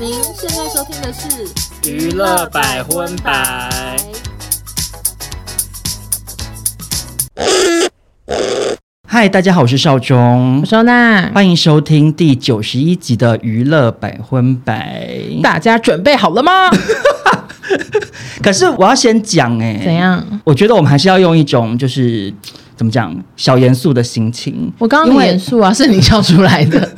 您现在收听的是娱乐百分百。嗨，大家好，我是少中，我是欧娜，欢迎收听第九十一集的娱乐百分百。大家准备好了吗？可是我要先讲哎、欸，怎样？我觉得我们还是要用一种就是怎么讲小严肃的心情。我刚刚很严肃啊，是你笑出来的。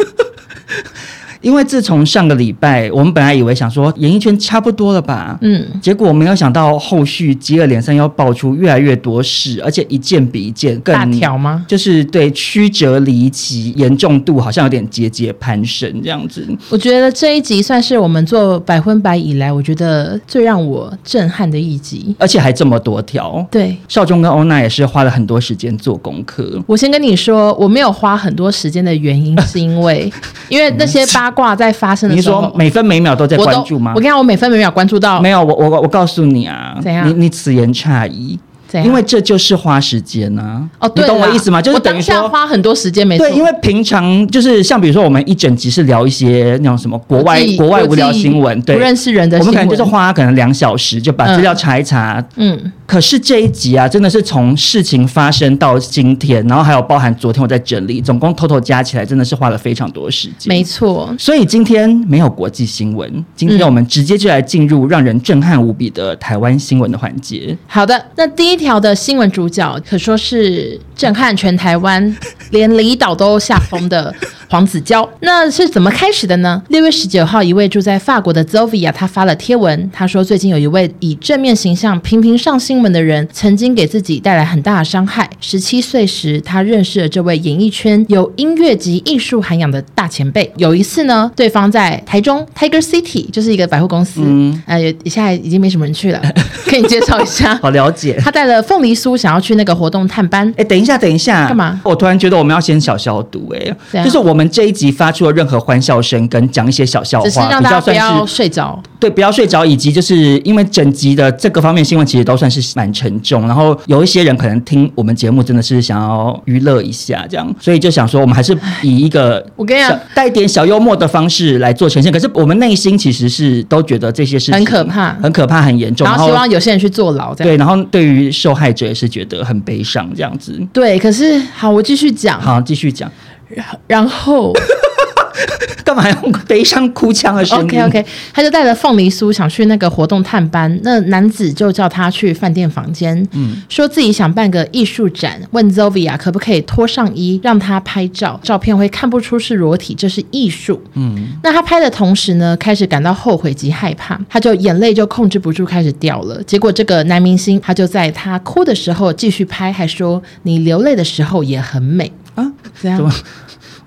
因为自从上个礼拜，我们本来以为想说演艺圈差不多了吧，嗯，结果我没有想到后续接二连三要爆出越来越多事，而且一件比一件更大条吗？就是对曲折离奇，严重度好像有点节节攀升这样子。我觉得这一集算是我们做百分百以来，我觉得最让我震撼的一集，而且还这么多条。对，少中跟欧娜也是花了很多时间做功课。我先跟你说，我没有花很多时间的原因，是因为 因为那些八。挂在发生的时候，你说每分每秒都在关注吗？我跟你讲，我每分每秒关注到。没有，我我我告诉你啊，怎样？你你此言差矣。因为这就是花时间呢、啊，哦，你懂我意思吗？就是等于说花很多时间，没错。对，因为平常就是像比如说我们一整集是聊一些那种什么国外国外无聊新闻，对，不认识人的我们可能就是花可能两小时就把资料查一查，嗯。可是这一集啊，真的是从事情发生到今天，然后还有包含昨天我在整理，总共偷偷加起来，真的是花了非常多时间。没错。所以今天没有国际新闻，今天我们直接就来进入让人震撼无比的台湾新闻的环节。好的，那第一条的新闻主角可说是震撼全台湾，连离岛都吓疯的。黄子佼，那是怎么开始的呢？六月十九号，一位住在法国的 Zovia，他发了贴文，他说最近有一位以正面形象频频上新闻的人，曾经给自己带来很大的伤害。十七岁时，他认识了这位演艺圈有音乐及艺术涵养的大前辈。有一次呢，对方在台中 Tiger City，就是一个百货公司，嗯，呃，现在已经没什么人去了，可以介绍一下。好了解。他带了凤梨酥，想要去那个活动探班。哎，等一下，等一下，干嘛？我突然觉得我们要先小消毒，哎，就是我们。我们这一集发出了任何欢笑声，跟讲一些小笑话，只是让大家不要睡着。对，不要睡着，以及就是因为整集的这个方面新闻其实都算是蛮沉重，然后有一些人可能听我们节目真的是想要娱乐一下，这样，所以就想说我们还是以一个我跟你讲带一点小幽默的方式来做呈现。可是我们内心其实是都觉得这些事情很可怕，很可怕，很严重，然后希望有些人去坐牢。这样。对，然后对于受害者也是觉得很悲伤，这样子。对，可是好，我继续讲。好，继续讲。然后。干嘛用悲伤哭腔的声音？OK OK，他就带了凤梨酥想去那个活动探班，那男子就叫他去饭店房间，嗯，说自己想办个艺术展，问 Zovia 可不可以脱上衣让他拍照，照片会看不出是裸体，这是艺术。嗯，那他拍的同时呢，开始感到后悔及害怕，他就眼泪就控制不住开始掉了。结果这个男明星他就在他哭的时候继续拍，还说你流泪的时候也很美啊，这样。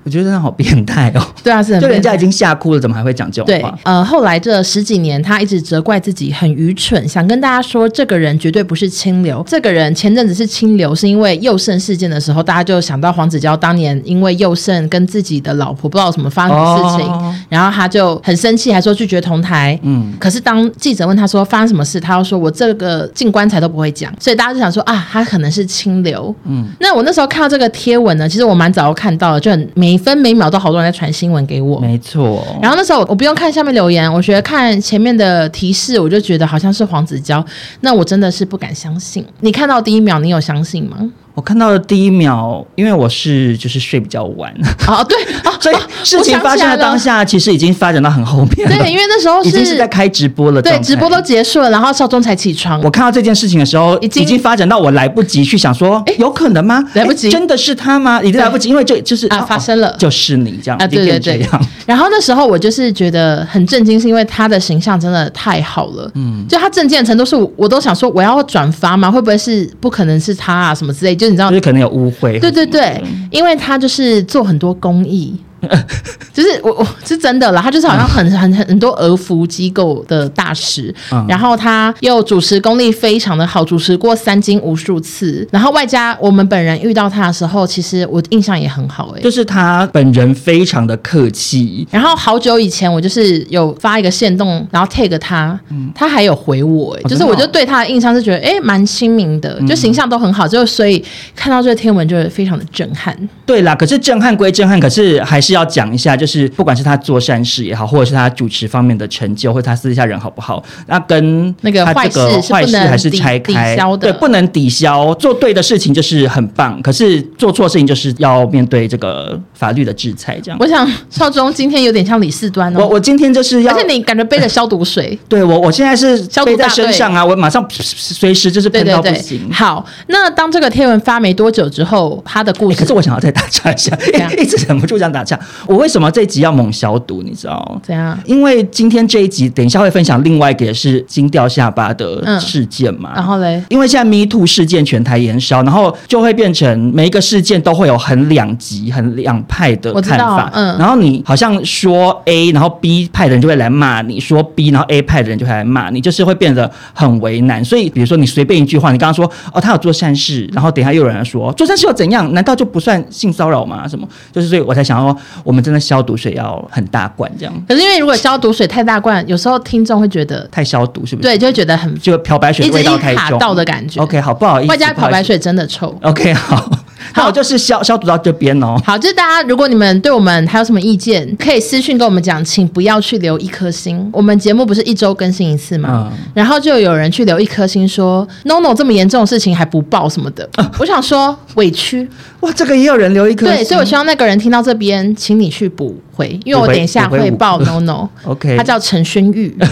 我觉得他好变态哦！对啊，是很，就人家已经吓哭了，怎么还会讲这种话？对，呃，后来这十几年，他一直责怪自己很愚蠢，想跟大家说，这个人绝对不是清流。这个人前阵子是清流，是因为宥胜事件的时候，大家就想到黄子佼当年因为宥胜跟自己的老婆不知道什么发生的事情，哦、然后他就很生气，还说拒绝同台。嗯，可是当记者问他说发生什么事，他又说我这个进棺材都不会讲，所以大家就想说啊，他可能是清流。嗯，那我那时候看到这个贴文呢，其实我蛮早就看到了，就很每分每秒都好多人在传新闻给我，没错。然后那时候我不用看下面留言，我觉得看前面的提示，我就觉得好像是黄子佼，那我真的是不敢相信。你看到第一秒，你有相信吗？我看到的第一秒，因为我是就是睡比较晚，哦对哦，所以事情发生的当下，其实已经发展到很后面了。对，因为那时候是已经是在开直播了，对，直播都结束了，然后少中才起床。我看到这件事情的时候，已经已经发展到我来不及去想说，哎，有可能吗？来不及，真的是他吗？已经来不及，因为这就是啊，发生了，就是你这样啊，对对对。然后那时候我就是觉得很震惊，是因为他的形象真的太好了，嗯，就他震惊的程度是，我都想说我要转发吗？会不会是不可能是他啊？什么之类，就你知道，就是可能有污秽。对对对，因为他就是做很多公益。就是我我是真的啦，他就是好像很很很多俄服机构的大使，嗯、然后他又主持功力非常的好，主持过三金无数次，然后外加我们本人遇到他的时候，其实我印象也很好哎、欸，就是他本人非常的客气，然后好久以前我就是有发一个线动，然后 tag 他，嗯、他还有回我哎、欸，就是我就对他的印象是觉得哎蛮亲民的，就形象都很好，就所以看到这个天文就是非常的震撼。对啦，可是震撼归震撼，可是还是。是要讲一下，就是不管是他做善事也好，或者是他主持方面的成就，或者他私底下人好不好，那跟那个坏事坏事还是拆开，对，不能抵消。做对的事情就是很棒，可是做错事情就是要面对这个法律的制裁。这样，我想少中今天有点像李四端哦。我我今天就是要，而且你感觉背着消毒水，对我我现在是背在身上啊，我马上 随时就是喷到不行。好，那当这个贴文发没多久之后，他的故事，可是我想要再打岔一下，一直忍不住想打岔。我为什么这一集要猛消毒？你知道？怎样？因为今天这一集，等一下会分享另外一个也是惊掉下巴的事件嘛。然后嘞，因为现在 Me Too 事件全台延烧，然后就会变成每一个事件都会有很两极、很两派的看法。嗯，然后你好像说 A，然后 B 派的人就会来骂你，说 B，然后 A 派的人就会来骂你，就是会变得很为难。所以，比如说你随便一句话，你刚刚说哦，他有做善事，然后等一下又有人说做善事又怎样？难道就不算性骚扰吗？什么？就是所以我才想要，我们真的消毒水要很大罐这样。可是因为如果消毒水太大罐，有时候听众会觉得太消毒，是不是？对，就会觉得很就漂白水味道太重，卡到的感觉。OK，好，不好意思，外加漂白水真的臭。OK，好。好，就是消消毒到这边哦。好，就是大家，如果你们对我们还有什么意见，可以私讯跟我们讲，请不要去留一颗星。我们节目不是一周更新一次吗？嗯、然后就有人去留一颗星说，NONO 这么严重的事情还不报什么的。嗯、我想说委屈哇，这个也有人留一颗。对，所以我希望那个人听到这边，请你去补回，因为我等一下会报 NONO。OK，他叫陈轩玉。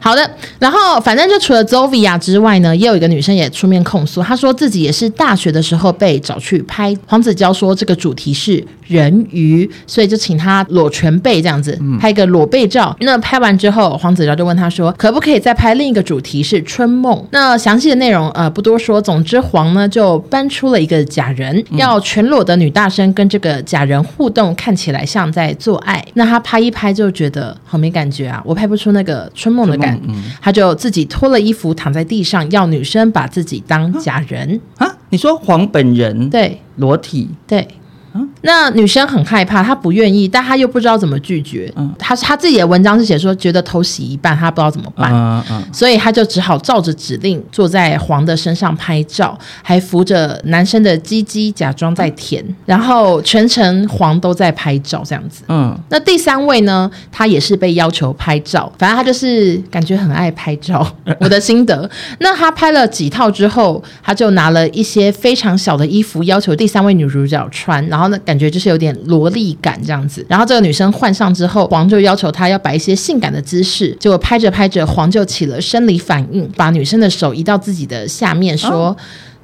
好的，然后反正就除了 Zovia 之外呢，也有一个女生也出面控诉，她说自己也是大学的时候被找去拍黄子佼，说这个主题是人鱼，所以就请他裸全背这样子拍一个裸背照。嗯、那拍完之后，黄子佼就问他说，可不可以再拍另一个主题是春梦？那详细的内容呃不多说，总之黄呢就搬出了一个假人，要全裸的女大生跟这个假人互动，看起来像在做爱。那他拍一拍就觉得好没感觉啊，我拍不出那个春梦的感觉。嗯，他就自己脱了衣服躺在地上，要女生把自己当假人啊？你说黄本人对裸体对。那女生很害怕，她不愿意，但她又不知道怎么拒绝。嗯，她她自己的文章是写说，觉得头洗一半，她不知道怎么办。嗯嗯，所以她就只好照着指令坐在黄的身上拍照，还扶着男生的鸡鸡假装在舔，然后全程黄都在拍照这样子。嗯，那第三位呢，她也是被要求拍照，反正她就是感觉很爱拍照。我的心得，那她拍了几套之后，她就拿了一些非常小的衣服，要求第三位女主角穿，然后呢。感觉就是有点萝莉感这样子，然后这个女生换上之后，黄就要求她要摆一些性感的姿势，结果拍着拍着，黄就起了生理反应，把女生的手移到自己的下面，说。哦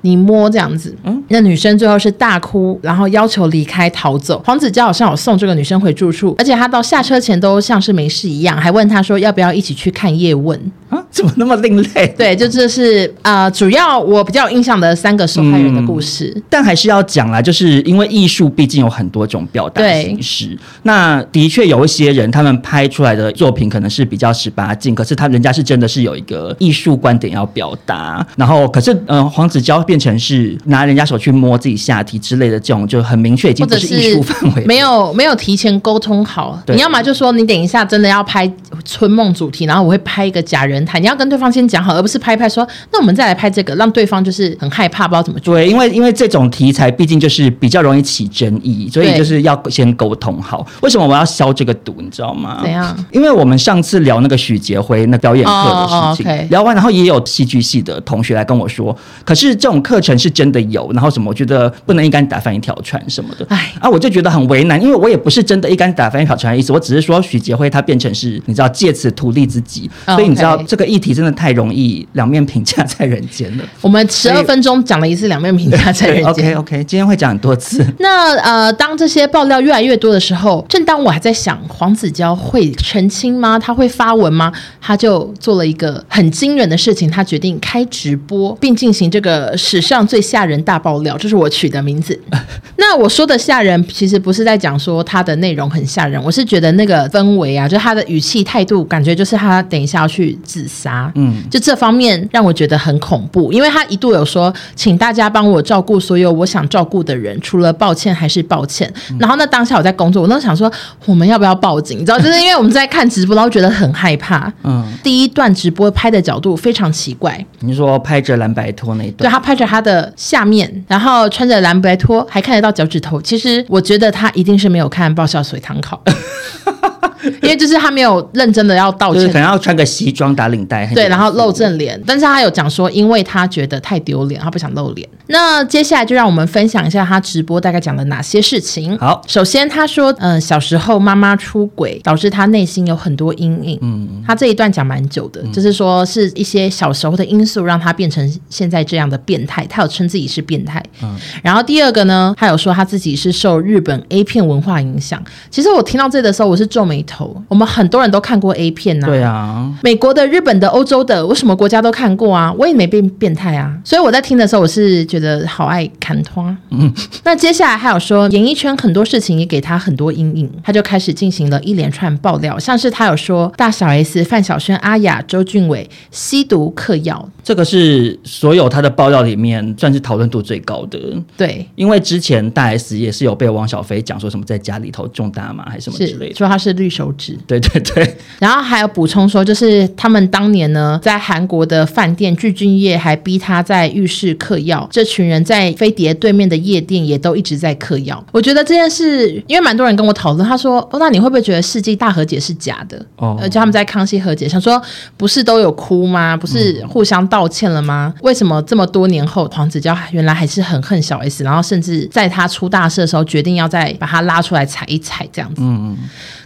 你摸这样子，嗯，那女生最后是大哭，然后要求离开逃走。黄子佼好像有送这个女生回住处，而且他到下车前都像是没事一样，还问她说要不要一起去看叶问啊？怎么那么另类？对，就这是呃，主要我比较有印象的三个受害人的故事。嗯，但还是要讲啦，就是因为艺术毕竟有很多种表达形式。那的确有一些人，他们拍出来的作品可能是比较十八禁，可是他人家是真的是有一个艺术观点要表达。然后，可是嗯、呃，黄子佼。变成是拿人家手去摸自己下体之类的这种，就很明确已经不是艺术范围，没有没有提前沟通好。你要么就说你等一下真的要拍春梦主题，然后我会拍一个假人台，你要跟对方先讲好，而不是拍拍说那我们再来拍这个，让对方就是很害怕，不知道怎么做。对，因为因为这种题材毕竟就是比较容易起争议，所以就是要先沟通好。为什么我要消这个毒？你知道吗？怎样？因为我们上次聊那个许杰辉那表演课的事情，oh, okay. 聊完然后也有戏剧系的同学来跟我说，可是这种。课程是真的有，然后什么？我觉得不能一竿打翻一条船什么的。哎，啊，我就觉得很为难，因为我也不是真的一竿打翻一条船的意思，我只是说许杰辉他变成是，你知道借此图利自己，哦、所以你知道这个议题真的太容易两面评价在人间了。我们十二分钟讲了一次两面评价在人间。OK OK，今天会讲很多次。那呃，当这些爆料越来越多的时候，正当我还在想黄子佼会澄清吗？他会发文吗？他就做了一个很惊人的事情，他决定开直播，并进行这个。史上最吓人大爆料，这是我取的名字。那我说的吓人，其实不是在讲说他的内容很吓人，我是觉得那个氛围啊，就他的语气态度，感觉就是他等一下要去自杀。嗯，就这方面让我觉得很恐怖，因为他一度有说，请大家帮我照顾所有我想照顾的人，除了抱歉还是抱歉。嗯、然后那当下我在工作，我那时候想说，我们要不要报警？你知道，就是因为我们在看直播，然后觉得很害怕。嗯，第一段直播拍的角度非常奇怪。你说拍着蓝白拖那一段，对他拍着。他的下面然后穿着蓝白拖，还看得到脚趾头。其实我觉得他一定是没有看《爆笑水堂考》。因为就是他没有认真的要道歉，就是可能要穿个西装打领带，对，然后露正脸。但是他有讲说，因为他觉得太丢脸，他不想露脸。那接下来就让我们分享一下他直播大概讲了哪些事情。好，首先他说，嗯、呃，小时候妈妈出轨，导致他内心有很多阴影。嗯，他这一段讲蛮久的，嗯、就是说是一些小时候的因素让他变成现在这样的变态。他有称自己是变态。嗯，然后第二个呢，他有说他自己是受日本 A 片文化影响。其实我听到这的时候，我是皱眉头。我们很多人都看过 A 片呐、啊，对啊，美国的、日本的、欧洲的，我什么国家都看过啊，我也没变变态啊，所以我在听的时候，我是觉得好爱看拖。嗯，那接下来还有说，演艺圈很多事情也给他很多阴影，他就开始进行了一连串爆料，像是他有说大小 S、范晓萱、阿雅、周俊伟吸毒嗑药，这个是所有他的爆料里面算是讨论度最高的。对，因为之前大 S 也是有被王小菲讲说什么在家里头种大麻还是什么之类的，说他是绿手指。对对对，然后还有补充说，就是他们当年呢，在韩国的饭店，具俊曄还逼他在浴室嗑药。这群人在飞碟对面的夜店也都一直在嗑药。我觉得这件事，因为蛮多人跟我讨论，他说：“哦，那你会不会觉得世纪大和解是假的？”哦，而且他们在康熙和解，想说不是都有哭吗？不是互相道歉了吗？嗯、为什么这么多年后，黄子佼原来还是很恨小 S，然后甚至在他出大事的时候，决定要再把他拉出来踩一踩这样子？嗯嗯。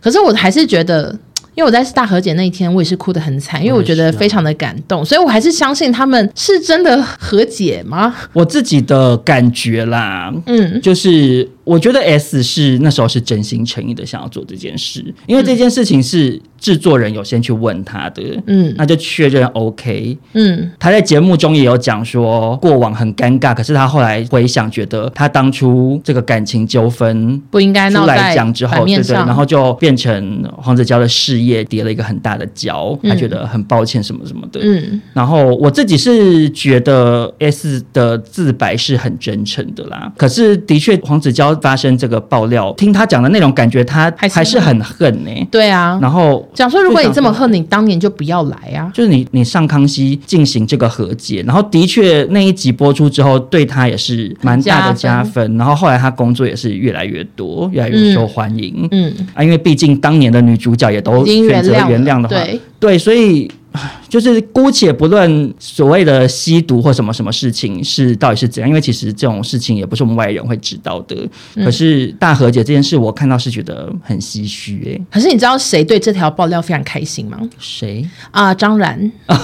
可是我还是觉得。因为我在大和解那一天，我也是哭得很惨，因为我觉得非常的感动，所以我还是相信他们是真的和解吗？我自己的感觉啦，嗯，就是。我觉得 S 是那时候是真心诚意的想要做这件事，因为这件事情是制作人有先去问他的，嗯，那就确认 OK，嗯，他在节目中也有讲说过往很尴尬，可是他后来回想，觉得他当初这个感情纠纷不应该出来讲之后，对对，然后就变成黄子佼的事业跌了一个很大的跤，他觉得很抱歉什么什么的，嗯，然后我自己是觉得 S 的自白是很真诚的啦，可是的确黄子佼。发生这个爆料，听他讲的那种感觉，他还是很恨呢、欸。对啊，然后讲说，如果你这么恨，你当年就不要来啊。就是你，你上康熙进行这个和解，然后的确那一集播出之后，对他也是蛮大的加分。加分然后后来他工作也是越来越多，越来越受欢迎。嗯，嗯啊，因为毕竟当年的女主角也都选择原谅的话，对，对，所以。就是姑且不论所谓的吸毒或什么什么事情是到底是怎样，因为其实这种事情也不是我们外人会知道的。嗯、可是大和解这件事，我看到是觉得很唏嘘哎。可是你知道谁对这条爆料非常开心吗？谁啊？张然。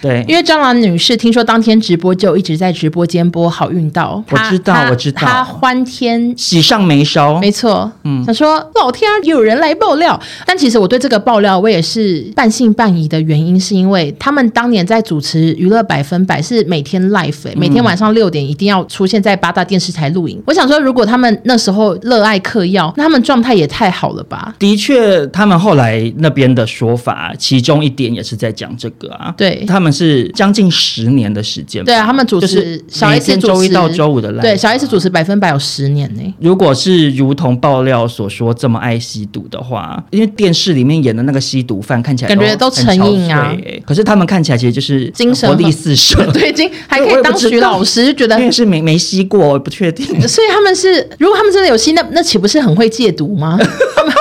对，因为蟑螂女士听说当天直播就一直在直播间播《好运到》，我知道，我知道，她欢天喜上眉梢，没错，嗯，她说老天有人来爆料，但其实我对这个爆料我也是半信半疑的原因，是因为他们当年在主持娱乐百分百是每天 live，、欸、每天晚上六点一定要出现在八大电视台录影。我想说，如果他们那时候热爱嗑药，那他们状态也太好了吧？的确，他们后来那边的说法，其中一点也是在讲这个啊，对。他们。是将近十年的时间，对啊，他们主持小 S 周一到周五的 live，对，小 S 主持百分百有十年呢。如果是如同爆料所说这么爱吸毒的话，因为电视里面演的那个吸毒犯看起来感觉都成瘾啊，可是他们看起来其实就是精神活力四射，对，经 还可以当徐老师，就觉得因为是没没吸过，不确定。所以他们是，如果他们真的有吸，那那岂不是很会戒毒吗？他们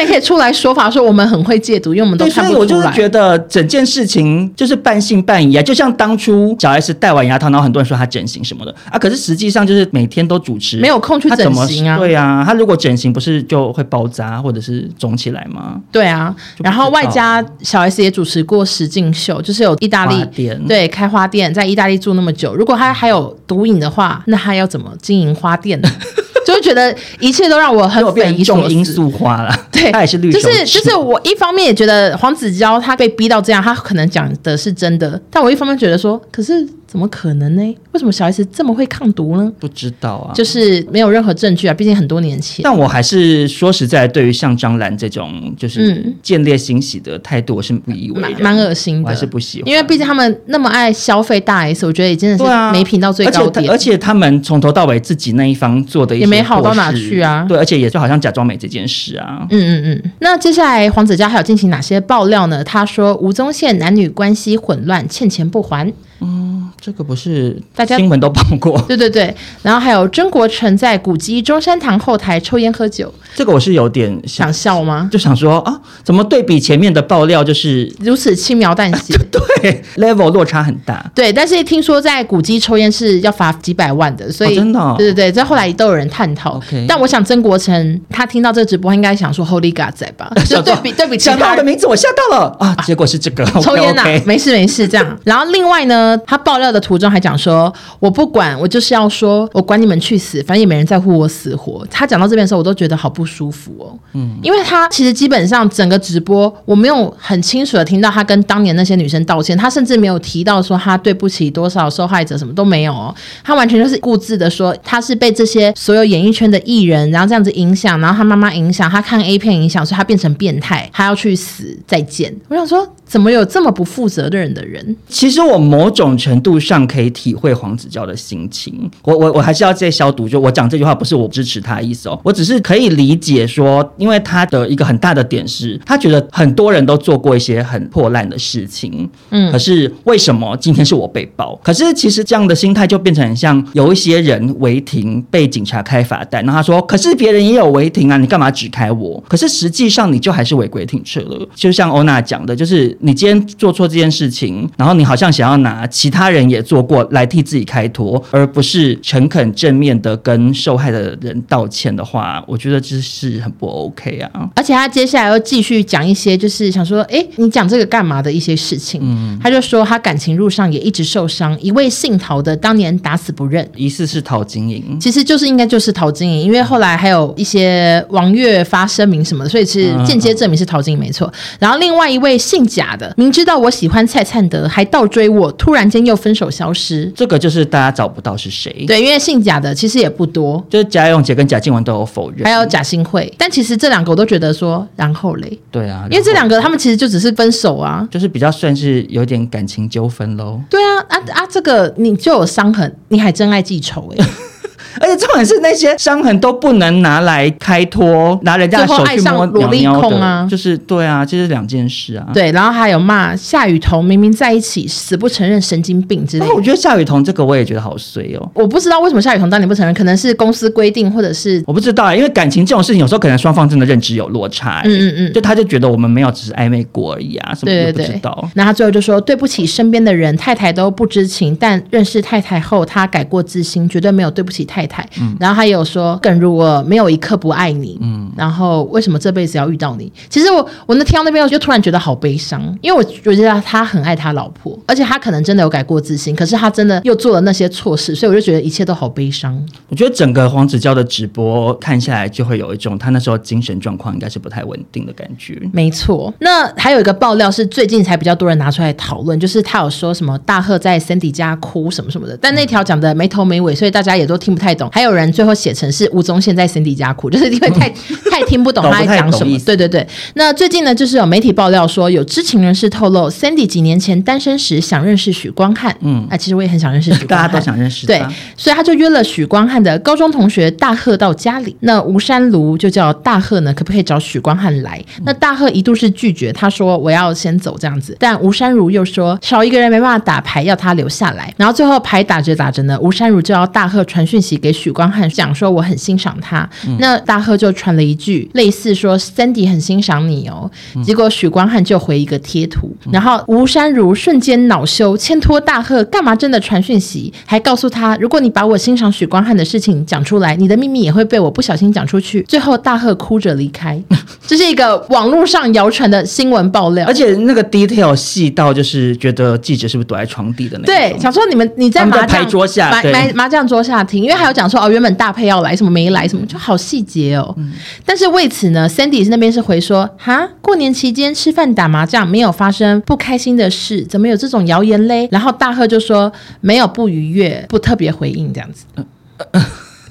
也可以出来说法，说我们很会戒毒，因为我们都看不出来。我就是觉得整件事情就是半信半疑啊，就像当初小 S 戴完牙套，然后很多人说她整形什么的啊，可是实际上就是每天都主持，没有空去整形啊。对啊，她如果整形不是就会包扎或者是肿起来吗？对啊，然后外加小 S 也主持过实境秀，就是有意大利店，对，开花店，在意大利住那么久，如果她还有毒瘾的话，那她要怎么经营花店呢？就会觉得一切都让我很匪夷所思。罄粟花了，对，他也是绿。就是就是，我一方面也觉得黄子佼他被逼到这样，他可能讲的是真的，但我一方面觉得说，可是。怎么可能呢？为什么小 S 这么会抗毒呢？不知道啊，就是没有任何证据啊。毕竟很多年前。但我还是说实在，对于像张兰这种就是见猎心喜的态度，我是不以为然，蛮恶心的，我还是不喜欢。因为毕竟他们那么爱消费大 S，我觉得也真的是没品到最高点。而且他们从头到尾自己那一方做的也没好到哪去啊。对，而且也就好像假装没这件事啊。嗯嗯嗯。那接下来黄子佼还有进行哪些爆料呢？他说吴宗宪男女关系混乱，欠钱不还。嗯。这个不是大家新闻都报过？对对对，然后还有曾国成在古迹中山堂后台抽烟喝酒，这个我是有点想，想笑吗？就想说啊，怎么对比前面的爆料就是如此轻描淡写？对，level 落差很大。对，但是听说在古迹抽烟是要罚几百万的，所以、哦、真的、哦，对对对，这后来都有人探讨。但我想曾国成他听到这个直播，应该想说 Holy God 在吧？就对比对比其他，想到我的名字，我吓到了啊！结果是这个抽烟呐、没事没事这样。然后另外呢，他爆料的途中还讲说，我不管，我就是要说，我管你们去死，反正也没人在乎我死活。他讲到这边的时候，我都觉得好不舒服哦。嗯，因为他其实基本上整个直播，我没有很清楚的听到他跟当年那些女生道歉，他甚至没有提到说他对不起多少受害者，什么都没有哦。他完全就是固执的说他是被这些所有演艺圈的艺人，然后这样子影响，然后他妈妈影响，他看 A 片影响，所以他变成变态，他要去死。再见。我想说。怎么有这么不负责任的人？其实我某种程度上可以体会黄子佼的心情。我我我还是要再消毒，就我讲这句话不是我支持他的意思哦，我只是可以理解说，因为他的一个很大的点是，他觉得很多人都做过一些很破烂的事情，嗯，可是为什么今天是我被爆？可是其实这样的心态就变成很像有一些人违停被警察开罚单，然后他说，可是别人也有违停啊，你干嘛只开我？可是实际上你就还是违规停车了。就像欧娜讲的，就是。你今天做错这件事情，然后你好像想要拿其他人也做过来替自己开脱，而不是诚恳正面的跟受害的人道歉的话，我觉得这是很不 OK 啊。而且他接下来又继续讲一些，就是想说，哎，你讲这个干嘛的一些事情。嗯，他就说他感情路上也一直受伤，一位姓陶的当年打死不认，疑似是陶晶莹，其实就是应该就是陶晶莹，因为后来还有一些王月发声明什么的，所以是间接证明是陶晶莹没错。然后另外一位姓贾。的明知道我喜欢蔡灿德，还倒追我，突然间又分手消失，这个就是大家找不到是谁。对，因为姓贾的其实也不多，就是贾永杰跟贾静雯都有否认，还有贾新慧，但其实这两个我都觉得说，然后嘞，对啊，因为这两个他们其实就只是分手啊，就是比较算是有点感情纠纷喽。对啊，啊啊，这个你就有伤痕，你还真爱记仇哎。而且重点是那些伤痕都不能拿来开脱，拿人家的手去摸萝莉控啊，就是对啊，这是两件事啊。对，然后还有骂夏雨桐明明在一起，死不承认，神经病之类的。我觉得夏雨桐这个我也觉得好衰哦。我不知道为什么夏雨桐当年不承认，可能是公司规定，或者是我不知道啊。因为感情这种事情，有时候可能双方真的认知有落差。嗯嗯嗯，就他就觉得我们没有只是暧昧过而已啊，什么也不知道。对对对，那他最后就说对不起身边的人，太太都不知情，但认识太太后，他改过自新，绝对没有对不起太太太。嗯，然后他也有说，更如果没有一刻不爱你，嗯，然后为什么这辈子要遇到你？其实我我那听到那边，我就突然觉得好悲伤，因为我我觉得他很爱他老婆，而且他可能真的有改过自新，可是他真的又做了那些错事，所以我就觉得一切都好悲伤。我觉得整个黄子佼的直播看下来，就会有一种他那时候精神状况应该是不太稳定的感觉。没错，那还有一个爆料是最近才比较多人拿出来讨论，就是他有说什么大贺在 Cindy 家哭什么什么的，但那条讲的没头没尾，所以大家也都听不太懂。还有人最后写成是吴宗宪在 Cindy 家哭，就是因为太太听不懂他在讲什么。对对对，那最近呢，就是有媒体爆料说，有知情人士透露，Cindy 几年前单身时想认识许光汉。嗯，啊，其实我也很想认识许光汉，大家都想认识。对，所以他就约了许光汉的高中同学大贺到家里。那吴山如就叫大贺呢，可不可以找许光汉来？那大贺一度是拒绝，他说我要先走这样子。但吴山如又说少一个人没办法打牌，要他留下来。然后最后牌打着打着呢，吴山如就要大贺传讯息给许光汉，讲说我很欣赏他。嗯、那大赫就传了一句类似说 Sandy 很欣赏你哦。结果许光汉就回一个贴图，然后吴山如瞬间恼羞，牵拖大赫干嘛真的传讯息，还告诉他如果你把我欣赏许光汉的事情讲出来，你的秘密也会被我不小心讲出去。最后大赫哭着离开，这是一个网络上谣传的新闻爆料，而且那个 detail 细到就是觉得记者是不是躲在床底的那种？对，想说你们你在麻将桌下，麻麻麻将桌下听，因为还有讲说哦，原本大配要来，什么没来，什么就好细节哦。嗯、但是为此呢，Sandy 那边是回说哈，过年期间吃饭打麻将没有发生不开心的事，怎么有这种谣言嘞？然后大贺就说没有不愉悦，不特别回应这样子。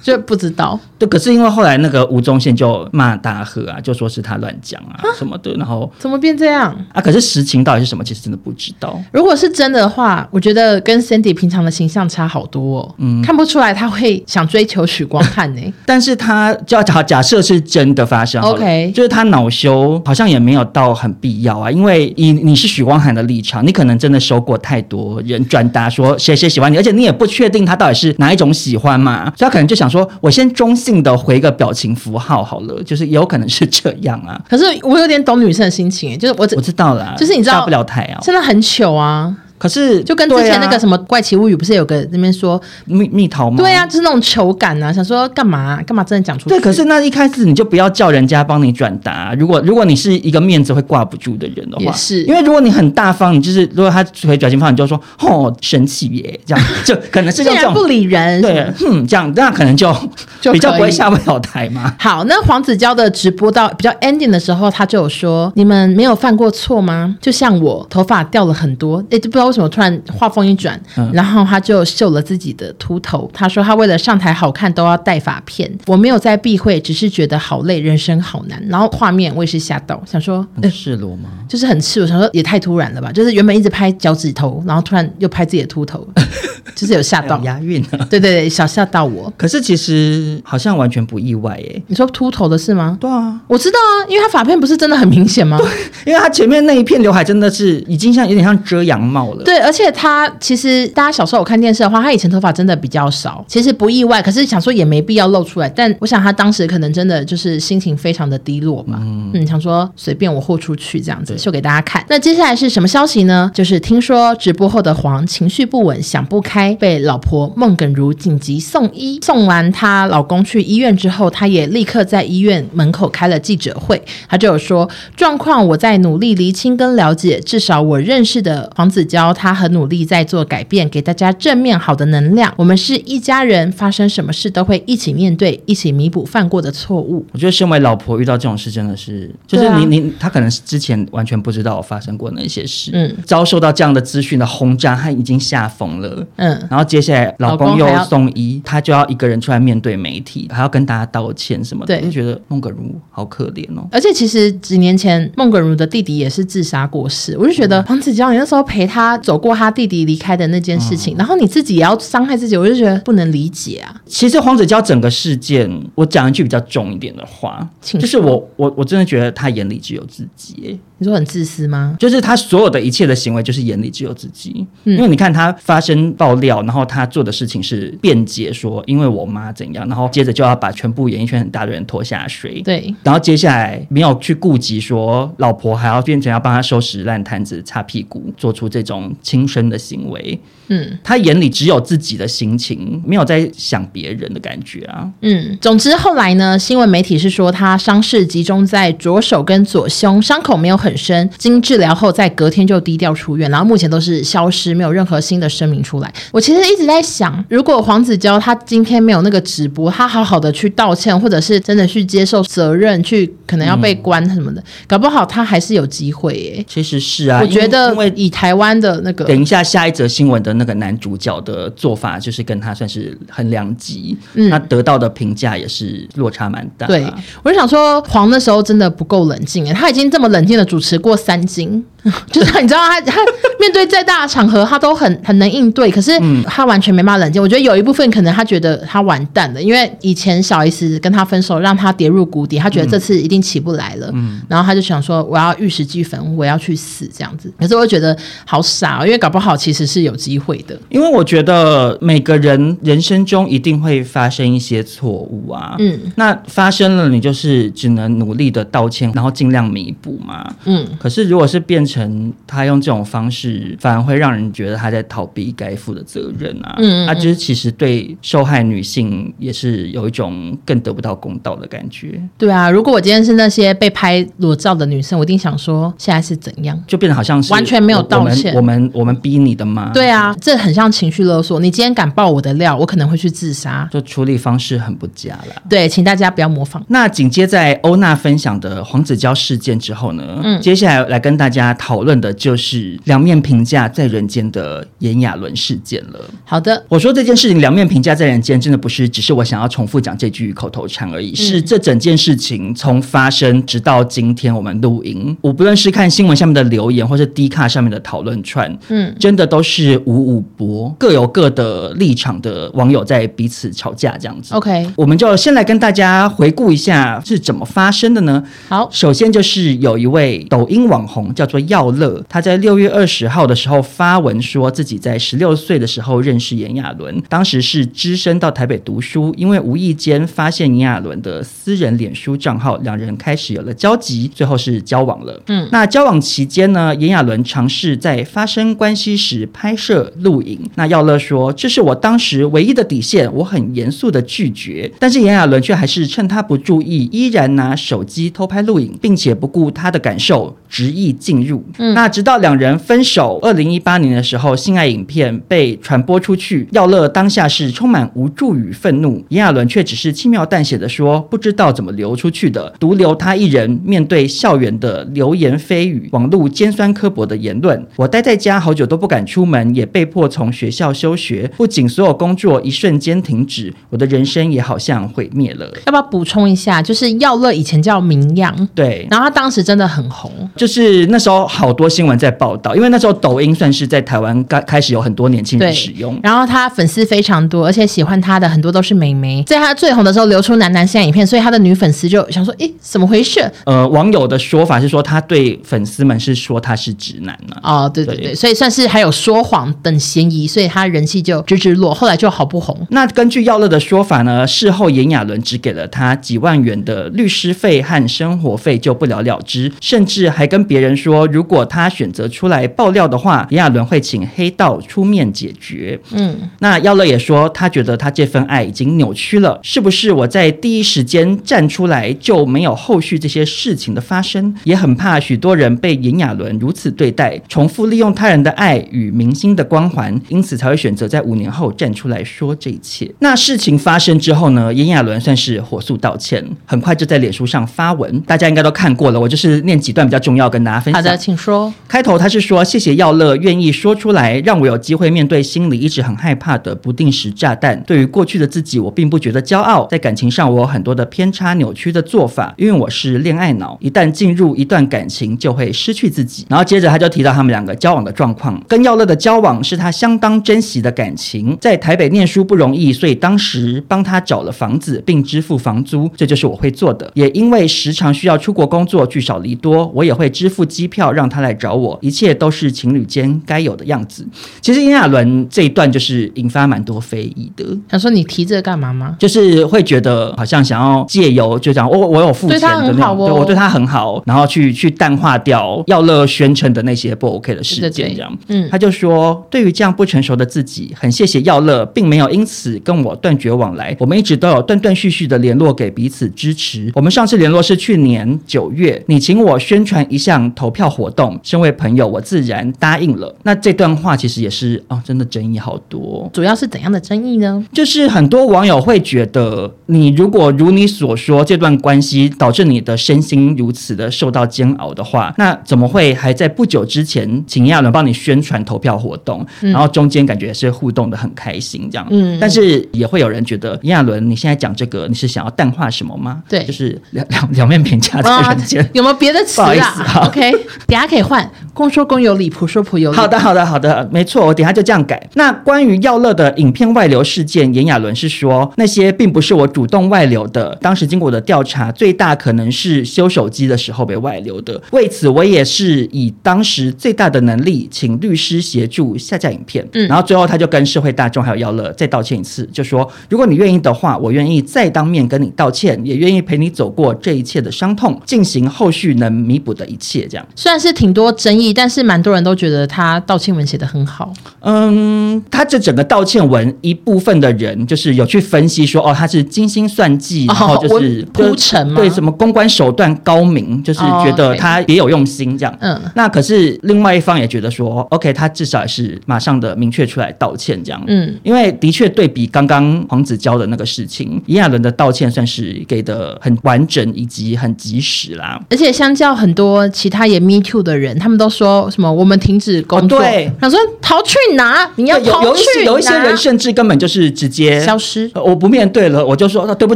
就不知道。对，可是因为后来那个吴宗宪就骂大赫啊，就说是他乱讲啊什么的，然后怎么变这样啊？可是实情到底是什么？其实真的不知道。如果是真的话，我觉得跟 Sandy 平常的形象差好多哦。嗯，看不出来他会想追求许光汉呢。但是他就要假假设是真的发生，OK，就是他恼羞好像也没有到很必要啊，因为以你是许光汉的立场，你可能真的收过太多人转达说谁谁喜欢你，而且你也不确定他到底是哪一种喜欢嘛，所以他可能就想说，我先中性的回个表情符号好了，就是也有可能是这样啊。可是我有点懂女生的心情，就是我我知道啦，就是你知道下不了台啊，真的很糗啊。可是就跟之前那个什么怪奇物语，不是有个那边说蜜蜜桃吗？对啊，就是那种球感啊，想说干嘛、啊、干嘛真的讲出去？对，可是那一开始你就不要叫人家帮你转达。如果如果你是一个面子会挂不住的人的话，也是因为如果你很大方，你就是如果他回表情方，你就说哦神奇耶，这样 就可能是这样不理人，对，嗯，这样那可能就 就比较不会下不了台嘛。好，那黄子佼的直播到比较 ending 的时候，他就有说：你们没有犯过错吗？就像我头发掉了很多，哎，就不知道为什么突然画。风一转，然后他就秀了自己的秃头。他说他为了上台好看都要戴发片。我没有在避讳，只是觉得好累，人生好难。然后画面我也是吓到，想说赤裸吗？就是很赤裸，想说也太突然了吧？就是原本一直拍脚趾头，然后突然又拍自己的秃头，就是有吓到 押韵啊。对对对，小吓到我。可是其实好像完全不意外耶。你说秃头的是吗？对啊，我知道啊，因为他发片不是真的很明显吗？对，因为他前面那一片刘海真的是已经像有点像遮阳帽了。对，而且他。其实大家小时候有看电视的话，他以前头发真的比较少，其实不意外。可是想说也没必要露出来，但我想他当时可能真的就是心情非常的低落吧。嗯，嗯，想说随便我豁出去这样子秀给大家看。那接下来是什么消息呢？就是听说直播后的黄情绪不稳，想不开，被老婆孟耿如紧急送医。送完她老公去医院之后，她也立刻在医院门口开了记者会，她就有说状况我在努力厘清跟了解，至少我认识的黄子佼，他很努力。在做改变，给大家正面好的能量。我们是一家人，发生什么事都会一起面对，一起弥补犯过的错误。我觉得身为老婆遇到这种事真的是，就是你、啊、你他可能之前完全不知道我发生过那些事，嗯，遭受到这样的资讯的轰炸，他已经吓疯了，嗯，然后接下来老公又送医，他就要一个人出来面对媒体，还要跟大家道歉什么的，对，就觉得孟耿如好可怜哦。而且其实几年前孟耿如的弟弟也是自杀过世，我就觉得黄子佼，你那时候陪他走过他弟弟。离开的那件事情，嗯、然后你自己也要伤害自己，我就觉得不能理解啊。其实黄子佼整个事件，我讲一句比较重一点的话，就是我我我真的觉得他眼里只有自己。你说很自私吗？就是他所有的一切的行为，就是眼里只有自己。嗯、因为你看他发生爆料，然后他做的事情是辩解说，因为我妈怎样，然后接着就要把全部演艺圈很大的人拖下水。对，然后接下来没有去顾及说老婆还要变成要帮他收拾烂摊子、擦屁股，做出这种轻生的行为。嗯，他眼里只有自己的心情，没有在想别人的感觉啊。嗯，总之后来呢，新闻媒体是说他伤势集中在左手跟左胸，伤口没有很。深经治疗后，在隔天就低调出院，然后目前都是消失，没有任何新的声明出来。我其实一直在想，如果黄子佼他今天没有那个直播，他好好的去道歉，或者是真的去接受责任，去可能要被关什么的，嗯、搞不好他还是有机会耶。其实是啊，我觉得因为以台湾的那个，等一下下一则新闻的那个男主角的做法，就是跟他算是很两极，嗯，他得到的评价也是落差蛮大。对，我就想说，黄那时候真的不够冷静，他已经这么冷静的主。持过三金，就是你知道他他面对再大的场合，他都很很能应对。可是他完全没办法冷静。我觉得有一部分可能他觉得他完蛋了，因为以前小 S 跟他分手，让他跌入谷底，他觉得这次一定起不来了。嗯，然后他就想说，我要玉石俱焚，我要去死这样子。可是我觉得好傻，因为搞不好其实是有机会的。因为我觉得每个人人生中一定会发生一些错误啊。嗯，那发生了，你就是只能努力的道歉，然后尽量弥补嘛。嗯，可是如果是变成他用这种方式，反而会让人觉得他在逃避该负的责任啊。嗯，嗯，嗯，啊，就是其实对受害女性也是有一种更得不到公道的感觉。对啊，如果我今天是那些被拍裸照的女生，我一定想说现在是怎样，就变得好像是完全没有道歉。我们我们，我们逼你的吗？对啊，这很像情绪勒索。你今天敢爆我的料，我可能会去自杀。就处理方式很不佳了。对，请大家不要模仿。那紧接在欧娜分享的黄子佼事件之后呢？嗯。接下来来跟大家讨论的就是两面评价在人间的炎亚纶事件了。好的，我说这件事情两面评价在人间，真的不是只是我想要重复讲这句口头禅而已，嗯、是这整件事情从发生直到今天我们录音，我不论是看新闻下面的留言，或是 D 卡上面的讨论串，嗯，真的都是五五波，各有各的立场的网友在彼此吵架这样子。OK，我们就先来跟大家回顾一下是怎么发生的呢？好，首先就是有一位抖音网红叫做耀乐，他在六月二十号的时候发文说自己在十六岁的时候认识炎亚纶，当时是只身到台北读书，因为无意间发现炎亚纶的私人脸书账号，两人开始有了交集，最后是交往了。嗯，那交往期间呢，炎亚纶尝试在发生关系时拍摄录影。那耀乐说，这是我当时唯一的底线，我很严肃的拒绝，但是炎亚纶却还是趁他不注意，依然拿手机偷拍录影，并且不顾他的感受，执意进入。嗯，那直到两人分手，二零一八年的时候，性爱影片被传播出去，耀乐当下是充满无助与愤怒，炎亚纶却只是轻描淡写的说，不知道怎么流出去的，独留他一人面对校园的流言蜚语，网络尖酸刻薄的言论。我待在家好久都不敢出门，也被迫从学校休学，不仅所有工作一瞬间停止，我的人生也好像毁灭了。要不要补充一下？就是耀乐以前叫明漾，对，然后他当时真的很红，就是那时候好多新闻在报道，因为那时候抖音算是在台湾刚开始有很多年轻人使用，然后他粉丝非常多，而且喜欢他的很多都是美眉，在他最红的时候流出男男性影片，所以他的女粉丝就想说，诶，怎么回事？呃，网友的说法是说他对粉丝们是说他是直男呢、啊。哦，对对对，对所以算是还有说谎等嫌疑，所以他人气就直直落，后来就好不红。那根据耀乐的说法呢，事后炎亚纶只给了他几万元的律师费和生活费，就不了了之，甚至还跟别人说，如果他选择出来爆料的话，炎亚纶会请黑道出面解决。嗯，那耀乐也说，他觉得他这份爱已经扭曲了，是不是我在第一时间站出来就没有后续这些事情的发生？也很怕许多人被炎亚纶如此对待，重复利用他人的爱与明星的光环，因此才会选择在五年后站出来说这一切。那事情发生之后呢？炎亚纶算是火速道歉，很快就在脸书上发文，大家应该都看过了。我就是念几段比较重要，跟大家分享。好的，请说。开头他是说：“谢谢耀乐愿意说出来，让我有机会面对心里一直很害怕的不定时炸弹。对于过去的自己，我并不觉得骄傲。在感情上，我有很多的偏差、扭曲的做法，因为我是恋爱脑，一旦进入一段感情就会失去自己。”然后接着他就提到他们两个交往的状况，跟耀乐的交往是他相当珍惜的感情。在台北念书不容易，所以当时帮他找了房子并支付房租，这就是我会做的。也因为时常需要出国工作，聚少离多，我也会支付机票让他来找我，一切都是情侣间该有的样子。其实炎亚纶这一段就是引发蛮多非议的。他说你提这个干嘛吗？就是会觉得好像想要借由就讲我我有付钱的那种，对，我对他很好，然后去去淡化掉耀乐宣称的那些不 OK 的事件，这样。嗯，他就说，对于这样不成熟的自己，很谢谢耀乐，并没有因此跟我断绝往来，我们一直都有断断续续的联络，给彼此支持。我们上次联络是去年九月，你请我宣传一项投票活动，身为朋友，我自然答应了。那这段话其实也是啊、哦，真的争议好多。主要是怎样的争议呢？就是很多网友会觉得，你如果如你所说，这段关系导致你的身心如此的受到煎熬的话，那怎么会还在不久之前请亚伦帮你宣传投票活动，嗯、然后中间感觉也是互动的很开心这样？嗯，但是也会有人觉得，亚伦你现在讲这个，你是想要淡化什么吗？对，就是两两两面评价在人间、哦，有没有别的词啊？OK，等下可以换，公说公有理，婆说婆有理。好的，好的，好的，没错，我等下就这样改。那关于耀乐的影片外流事件，炎亚纶是说那些并不是我主动外流的，当时经过我的调查，最大可能是修手机的时候被外流的。为此，我也是以当时最大的能力，请律师协助下架影片。嗯，然后最后他就跟社会大众还有耀乐再道歉一次，就说如果你愿意的话，我愿意再当面跟你道歉，也愿意陪你走过这一切的伤痛，进行后续能弥补的一切。这样虽然是挺多争议，但是蛮多人都觉得他道歉文写的很好。嗯，他这整个道歉文一部分的人就是有去分析说，哦，他是精心算计，然后就是铺陈嘛，对什么公关手段高明，就是觉得他别有用心这样。嗯，那可是另外一方也觉得说，OK，他至少也是马上的明确出来道歉这样。嗯，因为的确对比刚刚黄子佼的那个事情，炎亚纶的道歉算是给的很完整以及很及时啦。而且相较很多多其他也 Me Too 的人，他们都说什么我们停止工作，他、哦、说逃去哪？你要逃去哪？有有一些人甚至根本就是直接消失，我不面对了，我就说对不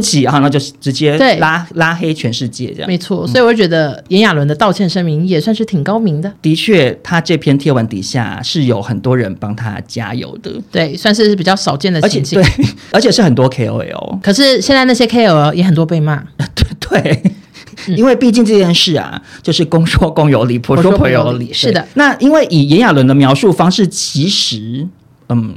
起啊，那就直接拉拉黑全世界这样。没错，所以我觉得炎亚纶的道歉声明也算是挺高明的。的确，他这篇贴文底下是有很多人帮他加油的，对，算是比较少见的情形。对，而且是很多 KOL。可是现在那些 KOL 也很多被骂。对 对。因为毕竟这件事啊，就是公说公有理，婆说婆有理。是的，那因为以炎亚纶的描述方式，其实，嗯。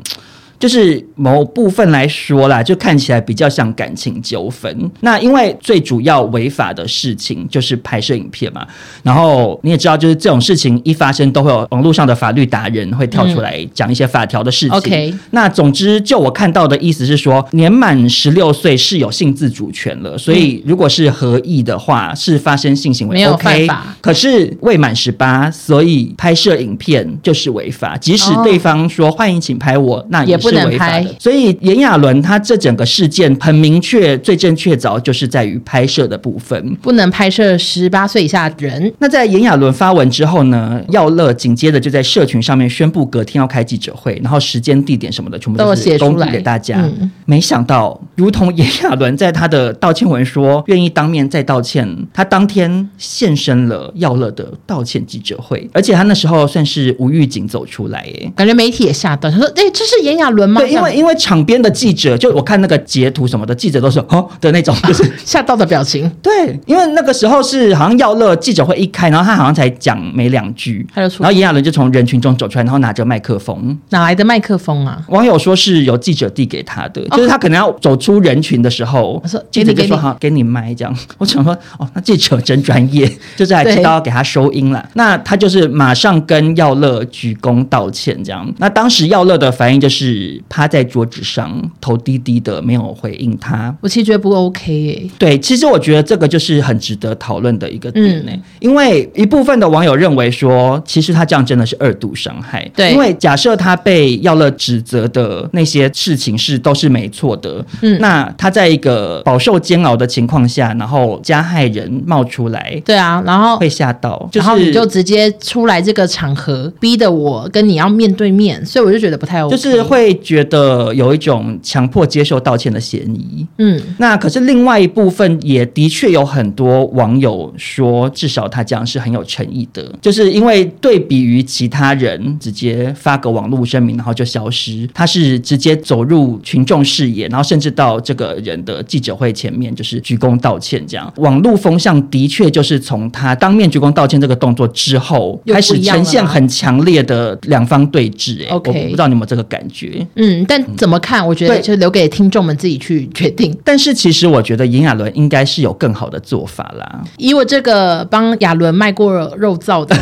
就是某部分来说啦，就看起来比较像感情纠纷。那因为最主要违法的事情就是拍摄影片嘛。然后你也知道，就是这种事情一发生，都会有网络上的法律达人会跳出来讲一些法条的事情。嗯、OK，那总之就我看到的意思是说，年满十六岁是有性自主权了。所以如果是合意的话，是发生性行为没有犯法。OK，可是未满十八，所以拍摄影片就是违法。即使对方说欢迎请拍我，那也不。不能拍，所以炎亚纶他这整个事件很明确，最正确凿，就是在于拍摄的部分，不能拍摄十八岁以下人。那在炎亚纶发文之后呢，耀乐紧接着就在社群上面宣布隔天要开记者会，然后时间、地点什么的全部都是公布给大家。嗯、没想到，如同炎亚纶在他的道歉文说愿意当面再道歉，他当天现身了耀乐的道歉记者会，而且他那时候算是无预警走出来，哎，感觉媒体也吓到，他说：“哎，这是炎亚纶。”对，因为因为场边的记者，就我看那个截图什么的，记者都是哦的那种，就是吓到的表情。对，因为那个时候是好像耀乐记者会一开，然后他好像才讲没两句，他就出，然后炎亚纶就从人群中走出来，然后拿着麦克风。哪来的麦克风啊？网友说是有记者递给他的，就是他可能要走出人群的时候，说记者就说好给你麦这样。我想说哦，那记者真专业，就是还知道要给他收音了。那他就是马上跟耀乐鞠躬道歉这样。那当时耀乐的反应就是。趴在桌子上，头低低的，没有回应他。我其实觉得不 OK 耶。对，其实我觉得这个就是很值得讨论的一个点呢。嗯、因为一部分的网友认为说，其实他这样真的是二度伤害。对，因为假设他被要乐指责的那些事情是都是没错的，嗯，那他在一个饱受煎熬的情况下，然后加害人冒出来，对啊，然后会吓到，就是、然后你就直接出来这个场合，逼得我跟你要面对面，所以我就觉得不太 OK，就是会。觉得有一种强迫接受道歉的嫌疑，嗯，那可是另外一部分也的确有很多网友说，至少他这样是很有诚意的，就是因为对比于其他人直接发个网络声明然后就消失，他是直接走入群众视野，然后甚至到这个人的记者会前面就是鞠躬道歉，这样。网络风向的确就是从他当面鞠躬道歉这个动作之后开始呈现很强烈的两方对峙，哎，我不知道你有没有这个感觉。嗯，但怎么看？我觉得就留给听众们自己去决定。但是其实我觉得炎亚纶应该是有更好的做法啦。以我这个帮亚纶卖过肉燥的，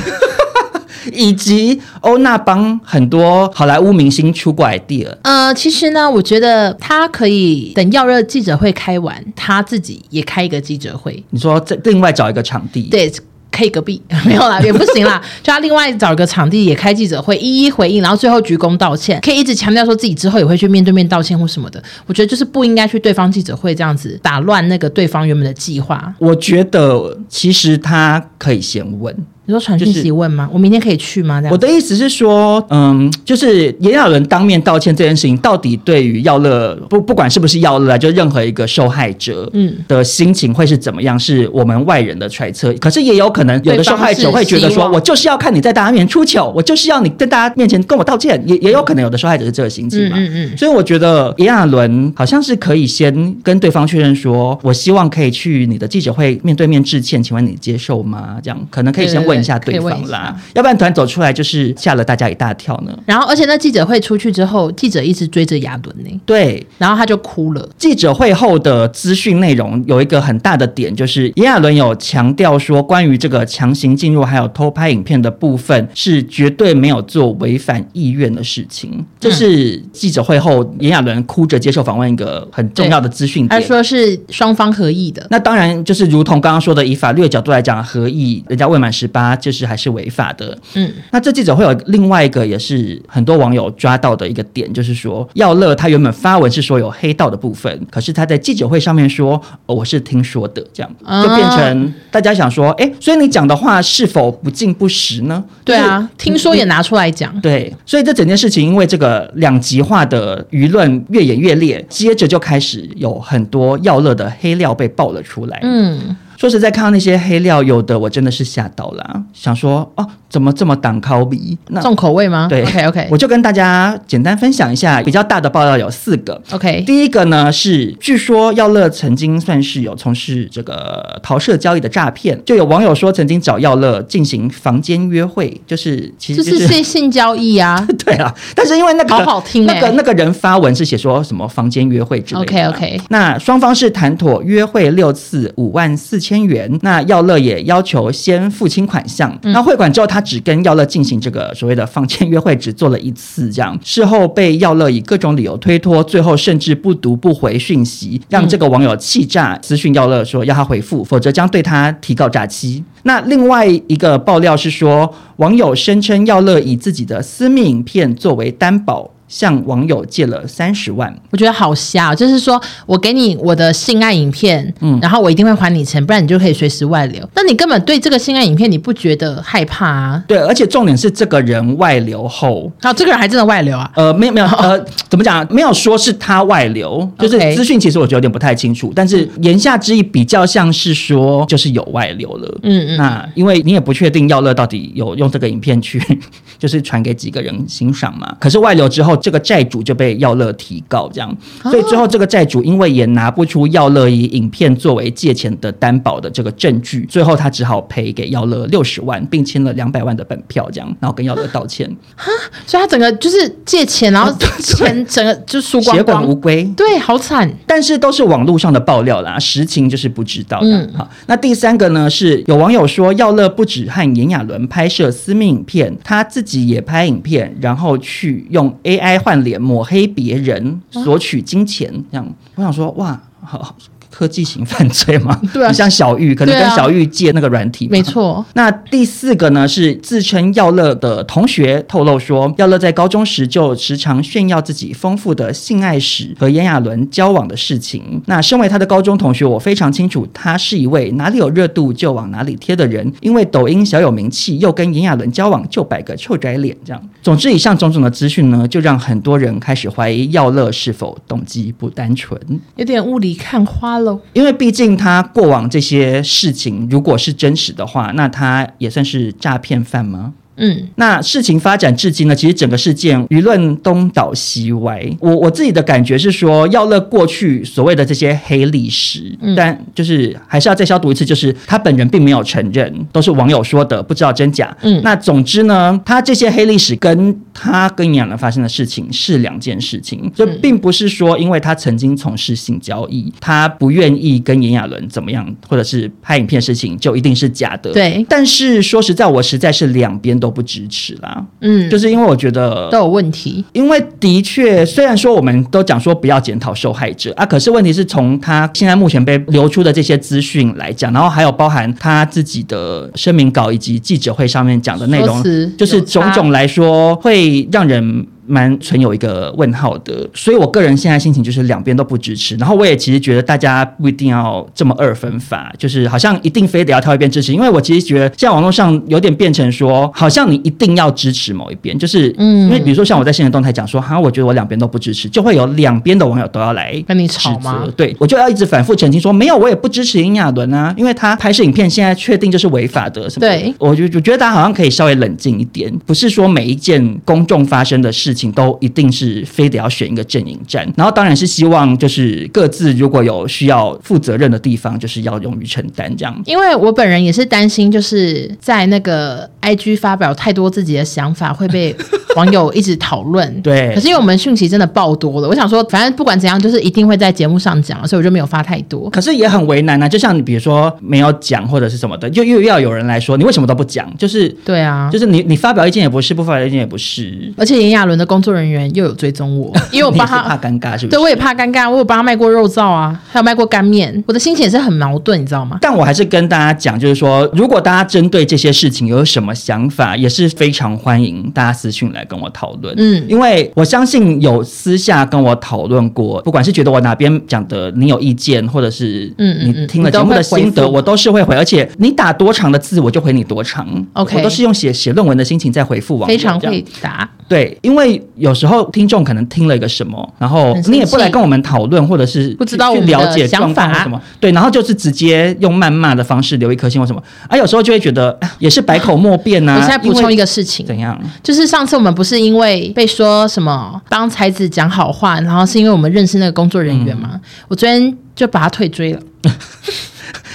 以及欧娜帮很多好莱坞明星出过 idea。呃，其实呢，我觉得他可以等耀热记者会开完，他自己也开一个记者会。你说再另外找一个场地？对。可以隔壁 没有啦，也不行啦，就他另外找一个场地也开记者会，一一回应，然后最后鞠躬道歉，可以一直强调说自己之后也会去面对面道歉或什么的。我觉得就是不应该去对方记者会这样子打乱那个对方原本的计划。我觉得其实他可以先问。你说传讯息问吗？就是、我明天可以去吗？我的意思是说，嗯，就是炎亚纶当面道歉这件事情，到底对于耀乐不不管是不是耀乐啊，就任何一个受害者，嗯，的心情会是怎么样？是我们外人的揣测。可是也有可能有的受害者会觉得说，我就是要看你在大家面前出糗，我就是要你在大家面前跟我道歉。也也有可能有的受害者是这个心情嘛。嗯嗯，嗯。所以我觉得炎亚纶好像是可以先跟对方确认说，我希望可以去你的记者会面对面致歉，请问你接受吗？这样可能可以先问。问一下对方啦，要不然突然走出来就是吓了大家一大跳呢。然后，而且那记者会出去之后，记者一直追着亚伦呢。对，然后他就哭了。记者会后的资讯内容有一个很大的点，就是炎亚纶有强调说，关于这个强行进入还有偷拍影片的部分，是绝对没有做违反意愿的事情。这、就是记者会后炎亚纶哭着接受访问一个很重要的资讯点。他说是双方合意的。那当然就是如同刚刚说的，以法律的角度来讲，合意，人家未满十八。它就是还是违法的。嗯，那这记者会有另外一个也是很多网友抓到的一个点，就是说耀乐他原本发文是说有黑道的部分，可是他在记者会上面说，哦，我是听说的，这样就变成大家想说，哎，所以你讲的话是否不尽不实呢？对啊，听说也拿出来讲。对，所以这整件事情因为这个两极化的舆论越演越烈，接着就开始有很多耀乐的黑料被爆了出来。嗯。说实在，看到那些黑料，有的我真的是吓到了，想说哦，怎么这么挡口比？那重口味吗？对，OK OK，我就跟大家简单分享一下，比较大的爆料有四个。OK，第一个呢是，据说耀乐曾经算是有从事这个桃色交易的诈骗，就有网友说曾经找耀乐进行房间约会，就是其实就是性性交易啊。对啊，但是因为那个好好听、欸，那个那个人发文是写说什么房间约会之类的。OK OK，那双方是谈妥约会六次五万四千。千元，那耀乐也要求先付清款项。嗯、那汇款之后，他只跟耀乐进行这个所谓的房间约会，只做了一次，这样事后被耀乐以各种理由推脱，最后甚至不读不回讯息，让这个网友气炸，私讯耀乐说要他回复，否则将对他提告诈欺。那另外一个爆料是说，网友声称耀乐以自己的私密影片作为担保。向网友借了三十万，我觉得好瞎，就是说我给你我的性爱影片，嗯，然后我一定会还你钱，不然你就可以随时外流。那你根本对这个性爱影片你不觉得害怕啊？对，而且重点是这个人外流后，好、哦，这个人还真的外流啊？呃，没有没有，呃，怎么讲？没有说是他外流，就是资讯其实我觉得有点不太清楚，但是言下之意比较像是说就是有外流了。嗯嗯，那因为你也不确定耀乐到底有用这个影片去 就是传给几个人欣赏嘛，可是外流之后。这个债主就被耀乐提告，这样，所以最后这个债主因为也拿不出耀乐以影片作为借钱的担保的这个证据，最后他只好赔给耀乐六十万，并签了两百万的本票，这样，然后跟耀乐道歉。哈，所以他整个就是借钱，然后 钱整个就输光，血本无归，对，好惨。但是都是网络上的爆料啦，实情就是不知道的。嗯，好，那第三个呢，是有网友说耀乐不止和炎亚纶拍摄私密影片，他自己也拍影片，然后去用 AI。该换脸抹黑别人，索取金钱，这样我想说，哇，好好。科技型犯罪吗？对啊，像小玉，可能跟小玉借那个软体。没错。那第四个呢，是自称耀乐的同学透露说，耀乐在高中时就时常炫耀自己丰富的性爱史和炎亚纶交往的事情。那身为他的高中同学，我非常清楚，他是一位哪里有热度就往哪里贴的人。因为抖音小有名气，又跟炎亚纶交往，就摆个臭拽脸这样。总之，以上种种的资讯呢，就让很多人开始怀疑耀乐是否动机不单纯，有点雾里看花了。因为毕竟他过往这些事情，如果是真实的话，那他也算是诈骗犯吗？嗯，那事情发展至今呢，其实整个事件舆论东倒西歪。我我自己的感觉是说，耀乐过去所谓的这些黑历史，嗯、但就是还是要再消毒一次，就是他本人并没有承认，都是网友说的，不知道真假。嗯，那总之呢，他这些黑历史跟他跟炎亚纶发生的事情是两件事情，就并不是说因为他曾经从事性交易，他不愿意跟炎亚纶怎么样，或者是拍影片的事情就一定是假的。对，但是说实在，我实在是两边都。都不支持啦，嗯，就是因为我觉得都有问题。因为的确，虽然说我们都讲说不要检讨受害者啊，可是问题是从他现在目前被流出的这些资讯来讲，然后还有包含他自己的声明稿以及记者会上面讲的内容，就是种种来说会让人。蛮存有一个问号的，所以我个人现在心情就是两边都不支持。然后我也其实觉得大家不一定要这么二分法，就是好像一定非得要挑一边支持。因为我其实觉得现在网络上有点变成说，好像你一定要支持某一边，就是嗯，因为比如说像我在现实动态讲说，哈，我觉得我两边都不支持，就会有两边的网友都要来跟你吵吗？对，我就要一直反复澄清说，没有，我也不支持炎亚伦啊，因为他拍摄影片现在确定就是违法的。什么。对，我就我觉得大家好像可以稍微冷静一点，不是说每一件公众发生的事情都一定是非得要选一个阵营战，然后当然是希望就是各自如果有需要负责任的地方，就是要勇于承担这样。因为我本人也是担心，就是在那个 IG 发表太多自己的想法会被网友一直讨论。对，可是因为我们讯息真的爆多了，我想说，反正不管怎样，就是一定会在节目上讲，所以我就没有发太多。可是也很为难啊，就像你比如说没有讲或者是什么的，就又要有人来说你为什么都不讲？就是对啊，就是你你发表意见也不是，不发表意见也不是。而且炎亚纶的工作人员又有追踪我，因为我帮他怕尴尬，是不是？对，我也怕尴尬，我有帮他卖过肉燥啊，还有卖过干面，我的心情也是很矛盾，你知道吗？但我还是跟大家讲，就是说，如果大家针对这些事情有什么想法，也是非常欢迎大家私讯来跟我讨论。嗯，因为我相信有私下跟我讨论过，不管是觉得我哪边讲的你有意见，或者是嗯你听了节目的心得，我都是会回，而且你打多长的字，我就回你多长。OK，我都是用写写论文的心情在回复网友，非常会答。对，因为有时候听众可能听了一个什么，然后你也不来跟我们讨论，或者是不知道去了解想法什么，对，然后就是直接用谩骂的方式留一颗心或什么，啊，有时候就会觉得也是百口莫辩呐。我现在补充一个事情，怎样？就是上次我们不是因为被说什么帮才子讲好话，然后是因为我们认识那个工作人员嘛？我昨天就把他退追了。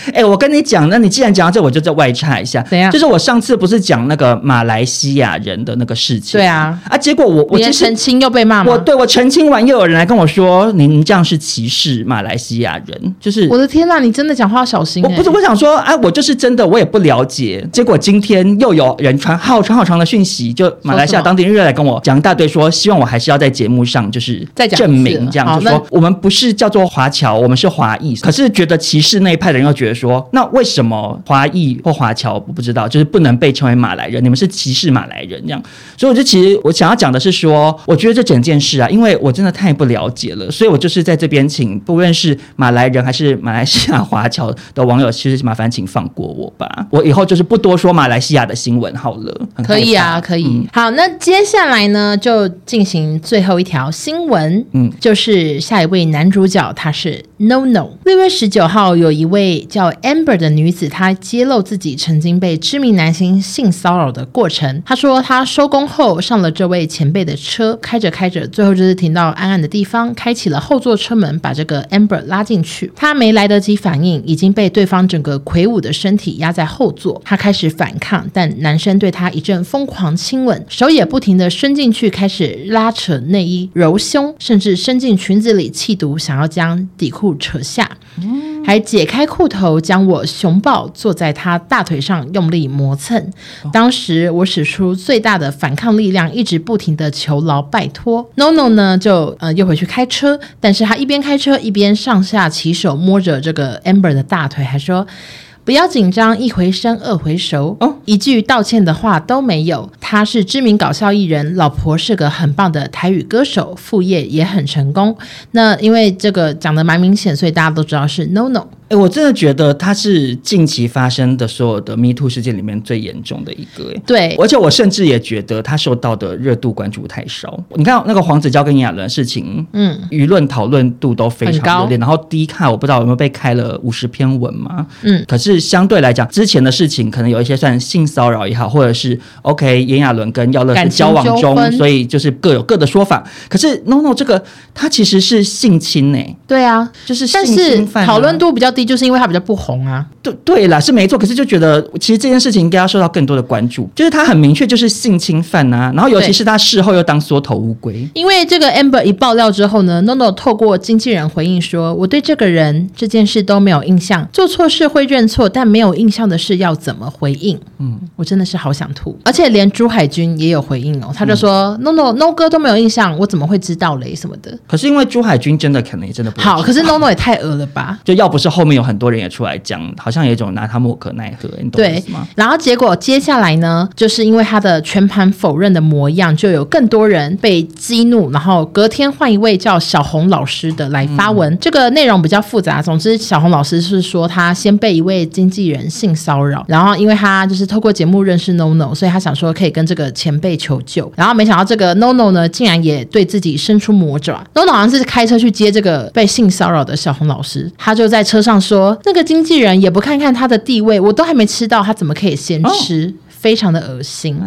哎、欸，我跟你讲，那你既然讲到这，我就再外插一下。怎样？就是我上次不是讲那个马来西亚人的那个事情？对啊，啊，结果我我其实澄清又被骂吗？我对我澄清完，又有人来跟我说，您这样是歧视马来西亚人。就是我的天呐，你真的讲话要小心、欸。我不是我想说，哎、啊，我就是真的，我也不了解。结果今天又有人传好长好长的讯息，就马来西亚当地人又来跟我讲一大堆说，说希望我还是要在节目上就是再证明这样，就说我们不是叫做华侨，我们是华裔。可是觉得歧视那一派的人又觉得说，那为什么？华裔或华侨，我不知道，就是不能被称为马来人，你们是歧视马来人这样。所以我就其实我想要讲的是说，我觉得这整件事啊，因为我真的太不了解了，所以我就是在这边请，不论是马来人还是马来西亚华侨的网友，其实麻烦请放过我吧。我以后就是不多说马来西亚的新闻好了。可以啊，可以。嗯、好，那接下来呢，就进行最后一条新闻。嗯，就是下一位男主角，他是 NONO。六月十九号，有一位叫叫 Amber 的女。子她揭露自己曾经被知名男星性骚扰的过程。她说，她收工后上了这位前辈的车，开着开着，最后就是停到暗暗的地方，开启了后座车门，把这个 Amber 拉进去。她没来得及反应，已经被对方整个魁梧的身体压在后座。她开始反抗，但男生对她一阵疯狂亲吻，手也不停地伸进去，开始拉扯内衣、揉胸，甚至伸进裙子里，企图想要将底裤扯下。还解开裤头，将我熊抱坐在他大腿上，用力磨蹭。当时我使出最大的反抗力量，一直不停地求饶拜托。NONO 呢，就呃又回去开车，但是他一边开车一边上下其手摸着这个 Amber 的大腿，还说。不要紧张，一回生二回熟哦，一句道歉的话都没有。他是知名搞笑艺人，老婆是个很棒的台语歌手，副业也很成功。那因为这个讲的蛮明显，所以大家都知道是 NONO。哎，我真的觉得他是近期发生的所有的 Me Too 事件里面最严重的一个。哎，对，而且我甚至也觉得他受到的热度关注太少。你看那个黄子佼跟炎亚纶事情，嗯，舆论讨论度都非常热烈。然后低看我不知道有没有被开了五十篇文嘛，嗯，可是相对来讲，之前的事情可能有一些算性骚扰也好，或者是 OK 炎亚纶跟耀乐是交往中，所以就是各有各的说法。可是 NONO 这个他其实是性侵哎，对啊，就是性侵犯，讨论度比较低。就是因为他比较不红啊，对对啦，是没错。可是就觉得其实这件事情应该要受到更多的关注，就是他很明确就是性侵犯啊，然后尤其是他事后又当缩头乌龟。因为这个 Amber 一爆料之后呢，NONO 透过经纪人回应说：“我对这个人这件事都没有印象，做错事会认错，但没有印象的事要怎么回应？”嗯，我真的是好想吐。而且连朱海军也有回应哦，他就说、嗯、：“NONO NO 哥都没有印象，我怎么会知道嘞？什么的。”可是因为朱海军真的可能也真的不好，可是 NONO 也太恶了吧？就要不是后 面。有很多人也出来讲，好像有一种拿他莫可奈何，你懂吗？然后结果接下来呢，就是因为他的全盘否认的模样，就有更多人被激怒，然后隔天换一位叫小红老师的来发文。嗯、这个内容比较复杂，总之小红老师是说他先被一位经纪人性骚扰，然后因为他就是透过节目认识 NONO，所以他想说可以跟这个前辈求救，然后没想到这个 NONO 呢，竟然也对自己伸出魔爪。NONO 好像是开车去接这个被性骚扰的小红老师，他就在车上说。说那个经纪人也不看看他的地位，我都还没吃到，他怎么可以先吃？非常的恶心。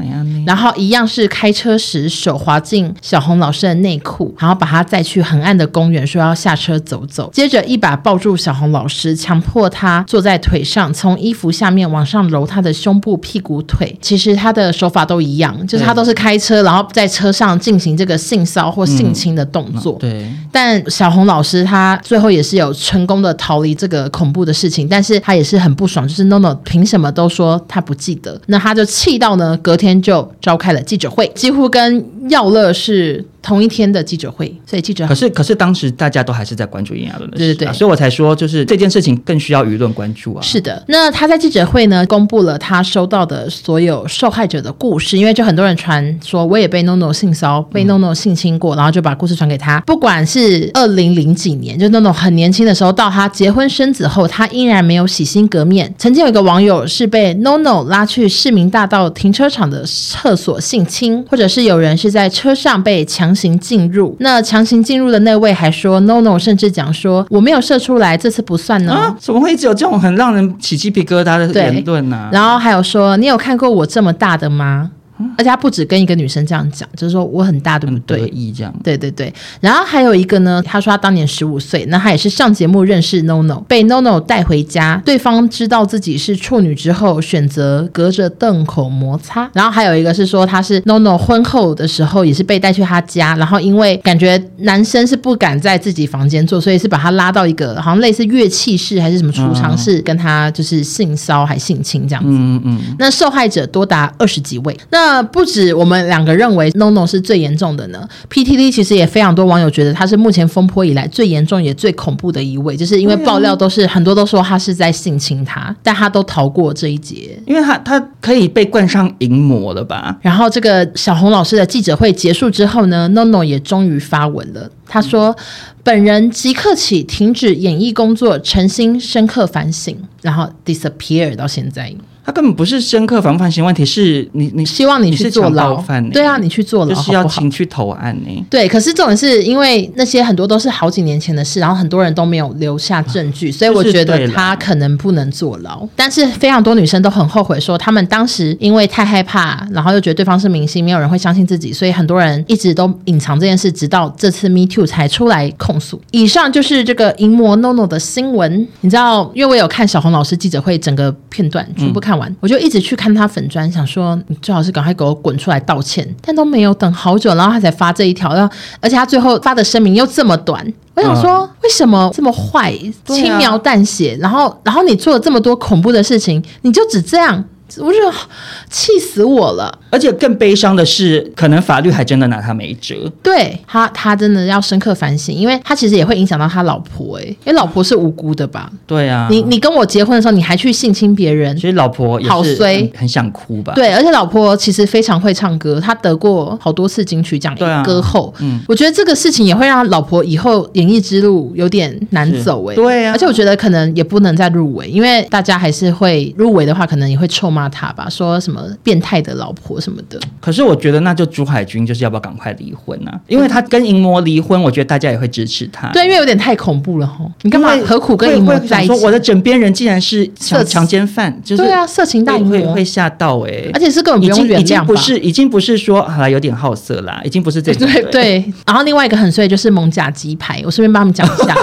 然后一样是开车时手滑进小红老师的内裤，然后把他载去很暗的公园，说要下车走走，接着一把抱住小红老师，强迫他坐在腿上，从衣服下面往上揉他的胸部、屁股、腿。其实他的手法都一样，就是他都是开车，然后在车上进行这个性骚或性侵的动作。嗯、对，但小红老师她最后也是有成功的逃离这个恐怖的事情，但是她也是很不爽，就是 NONO 凭什么都说她不记得？那他就气到呢，隔天就召开了记者会，几乎跟耀乐是。同一天的记者会，所以记者可是可是当时大家都还是在关注炎亚纶的事，对对对，所以我才说就是这件事情更需要舆论关注啊。是的，那他在记者会呢公布了他收到的所有受害者的故事，因为就很多人传说我也被 NONO 性骚被 NONO 性侵过，然后就把故事传给他。不管是二零零几年，就 NONO 很年轻的时候，到他结婚生子后，他依然没有洗心革面。曾经有一个网友是被 NONO 拉去市民大道停车场的厕所性侵，或者是有人是在车上被强。行进入，那强行进入的那位还说 no no，甚至讲说我没有射出来，这次不算呢？啊？怎么会一直有这种很让人起鸡皮疙瘩的言论呢？啊？然后还有说，你有看过我这么大的吗？而且他不止跟一个女生这样讲，就是说我很大，对不对？意这样，对对对。然后还有一个呢，他说他当年十五岁，那他也是上节目认识 NONO，被 NONO 带回家，对方知道自己是处女之后，选择隔着洞口摩擦。然后还有一个是说他是 NONO 婚后的时候，也是被带去他家，然后因为感觉男生是不敢在自己房间做，所以是把他拉到一个好像类似乐器室还是什么储藏室，跟他就是性骚还性侵这样子。嗯嗯。那受害者多达二十几位。那那不止我们两个认为 NONO 是最严重的呢，PTT 其实也非常多网友觉得他是目前风波以来最严重也最恐怖的一位，就是因为爆料都是很多都说他是在性侵他，但他都逃过这一劫，因为他他可以被冠上淫魔了吧？然后这个小红老师的记者会结束之后呢，NONO 也终于发文了，他说本人即刻起停止演艺工作，诚心深刻反省，然后 disappear 到现在。他根本不是深刻防范性问题，是你你希望你去坐牢，对啊，你去坐牢就是要请去投案呢。对，可是重点是因为那些很多都是好几年前的事，然后很多人都没有留下证据，所以我觉得他可能不能坐牢。但是非常多女生都很后悔，说他们当时因为太害怕，然后又觉得对方是明星，没有人会相信自己，所以很多人一直都隐藏这件事，直到这次 Me Too 才出来控诉。以上就是这个淫魔 NONO 的新闻。你知道，因为我有看小红老师记者会整个片段，全部看。完，我就一直去看他粉砖，想说你最好是赶快给我滚出来道歉，但都没有等好久，然后他才发这一条，然后而且他最后发的声明又这么短，我想说、嗯、为什么这么坏，轻描淡写，然后然后你做了这么多恐怖的事情，你就只这样。我就气死我了，而且更悲伤的是，可能法律还真的拿他没辙。对他，他真的要深刻反省，因为他其实也会影响到他老婆，哎，因为老婆是无辜的吧？对啊，你你跟我结婚的时候，你还去性侵别人，其实老婆好衰，很想哭吧？对，而且老婆其实非常会唱歌，她得过好多次金曲奖歌后。嗯，我觉得这个事情也会让老婆以后演艺之路有点难走，哎，对啊，而且我觉得可能也不能再入围，因为大家还是会入围的话，可能也会臭骂。他吧，说什么变态的老婆什么的。可是我觉得，那就朱海军就是要不要赶快离婚啊？因为他跟淫魔离婚，我觉得大家也会支持他。对，因为有点太恐怖了吼。你干嘛何苦跟淫魔在一起？我的枕边人竟然是强强奸犯，就是对啊，色情大淫魔会会吓到哎、欸，而且是根本不用原谅吧？已经不是，已经不是说好了有点好色啦，已经不是这种。对对。然后另外一个很衰就是蒙甲鸡排，我顺便帮他们讲一下。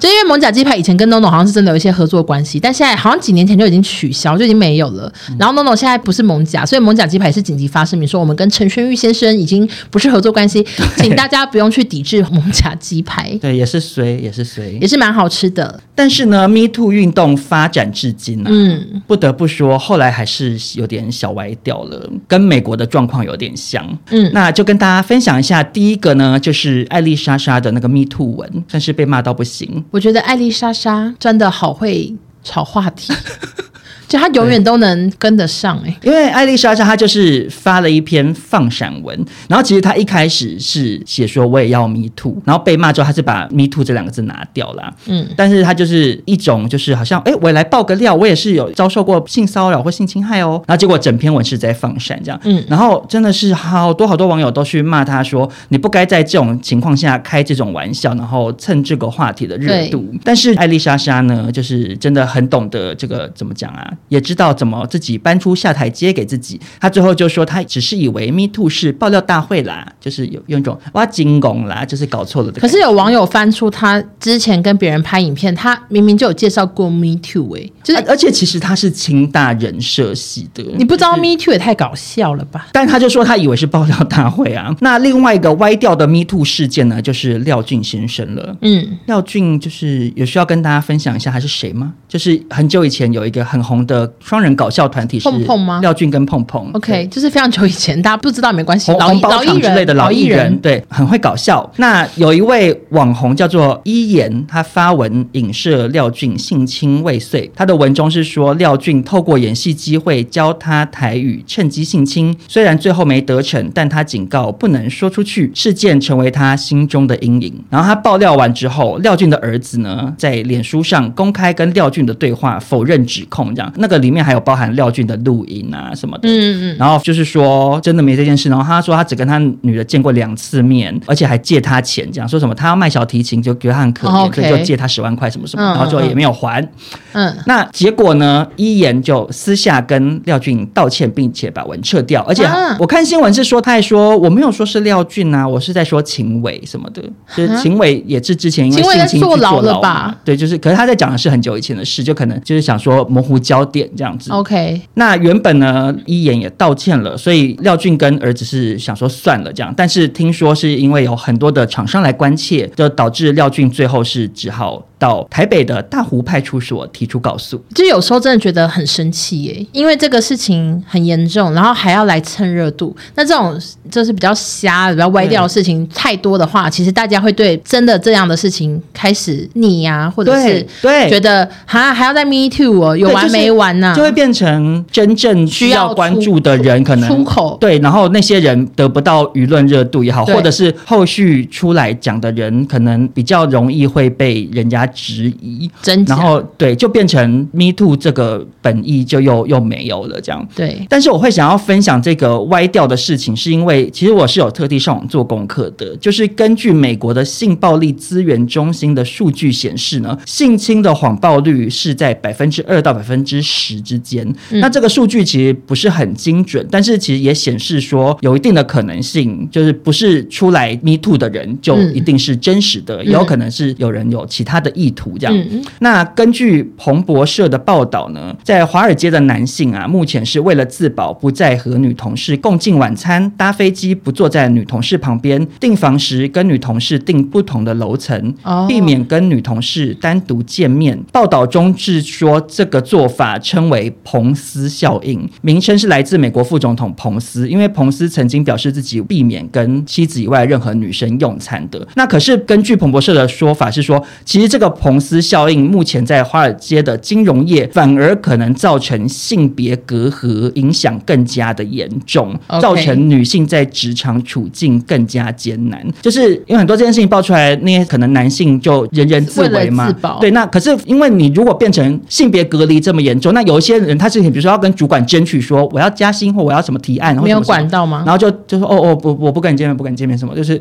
就因为蒙甲鸡排以前跟 NONO 好像是真的有一些合作关系，但现在好像几年前就已经取消，就已经没有了。然后 NONO 现在不是蒙甲，所以蒙甲鸡排是紧急发声明说，我们跟陈轩玉先生已经不是合作关系，请大家不用去抵制蒙甲鸡排。对，也是随，也是随，也是蛮好吃的。但是呢，Me Too 运动发展至今呢、啊，嗯，不得不说，后来还是有点小歪掉了，跟美国的状况有点像。嗯，那就跟大家分享一下，第一个呢，就是艾丽莎莎的那个 Me Too 文，算是被骂到不行。我觉得艾丽莎莎真的好会炒话题。就他永远都能跟得上哎、欸，因为艾丽莎莎她就是发了一篇放闪文，然后其实她一开始是写说我也要 me too，然后被骂之后她是把 me too 这两个字拿掉了，嗯，但是她就是一种就是好像哎、欸、我也来爆个料，我也是有遭受过性骚扰或性侵害哦，然后结果整篇文是在放闪这样，嗯，然后真的是好多好多网友都去骂她说你不该在这种情况下开这种玩笑，然后蹭这个话题的热度，但是艾丽莎莎呢就是真的很懂得这个怎么讲啊。也知道怎么自己搬出下台阶给自己。他最后就说，他只是以为 Me Too 是爆料大会啦，就是有用一种哇惊拱啦，就是搞错了的。可是有网友翻出他之前跟别人拍影片，他明明就有介绍过 Me Too 哎、欸，就是而且其实他是清大人设系的，你不知道 Me Too 也太搞笑了吧？但他就说他以为是爆料大会啊。那另外一个歪掉的 Me Too 事件呢，就是廖俊先生了。嗯，廖俊就是有需要跟大家分享一下他是谁吗？就是很久以前有一个很红的双人搞笑团体是碰碰吗？廖俊跟碰碰。OK，就是非常久以前，大家不知道没关系。老包场之类的老艺人，对，很会搞笑。那有一位网红叫做伊言，他发文影射廖俊性侵未遂。他的文中是说廖俊透过演戏机会教他台语，趁机性侵。虽然最后没得逞，但他警告不能说出去，事件成为他心中的阴影。然后他爆料完之后，廖俊的儿子呢，在脸书上公开跟廖俊的对话，否认指控。这样，那个里面还有包含廖俊的录音啊什么的。嗯嗯。然后就是说真的没这件事。然后他说他只跟他女的见过两次面，而且还借他钱，这样说什么他要卖小提琴，就觉得他很可怜，所以就借他十万块什么什么，嗯、然后最后也没有还。嗯。那结果呢？伊言就私下跟廖俊道歉，并且把文撤掉。而且我看新闻是说，他还说我没有说是廖俊啊，我是在说秦伟什么的。就是秦伟也是之前因为性侵坐牢了吧？对，就是，可是他在讲的是很久以前的事，就可能就是想说模糊焦点这样子。OK。那原本呢，一言也道歉了，所以廖俊跟儿子是想说算了这样，但是听说是因为有很多的厂商来关切，就导致廖俊最后是只好到台北的大湖派出所提出告诉。就有时候真的觉得很生气耶，因为这个事情很严重，然后还要来蹭热度。那这种就是比较瞎、比较歪掉的事情太多的话，其实大家会对真的这样的事情开始腻呀，或者是对觉得哈还要再 me too 哦，有完没完呢？就会变成真正需要关注的人可能出口对，然后那些人得不到舆论热度也好，或者是后续出来讲的人可能比较容易会被人家质疑，真，然后对，就变成 me too 这个本意就又又没有了这样。对，但是我会想要分享这个歪掉的事情，是因为其实我是有特地上网做功课的，就是根据美国的性暴力资源中心的数据显示呢，性侵的谎报率是在百分之二到百分之十之间。嗯、那这个数据其实不是很精准，但是其实也显示说有一定的可能性，就是不是出来 me too 的人就一定是真实的，嗯、也有可能是有人有其他的意图这样。嗯、那根据彭博社的报道呢，在华尔街的男性啊，目前是为了自保，不再和女同事共进晚餐，搭飞机不坐在女同事旁边，订房时跟女同事订不同的楼层，避免跟女同事单独见面。报道中是说这个做法称为彭斯效应，名称是来自美国副总统彭斯，因为彭斯曾经表示自己避免跟妻子以外任何女生用餐的。那可是根据彭博社的说法是说，其实这个彭斯效应目前在华尔街的金融业反而可能造成性别隔阂，影响更加的严重造成女性在职场处境更加艰难。就是因为很多这件事情爆出来，那些可能男性就人人自危嘛。对，那可是因为你如果变成性别隔离这么严重，那有一些人他是比如说要跟主管争取说我要加薪或我要什么提案，然后没有管到吗？然后就就说哦哦不我不跟你见面不跟你见面什么就是。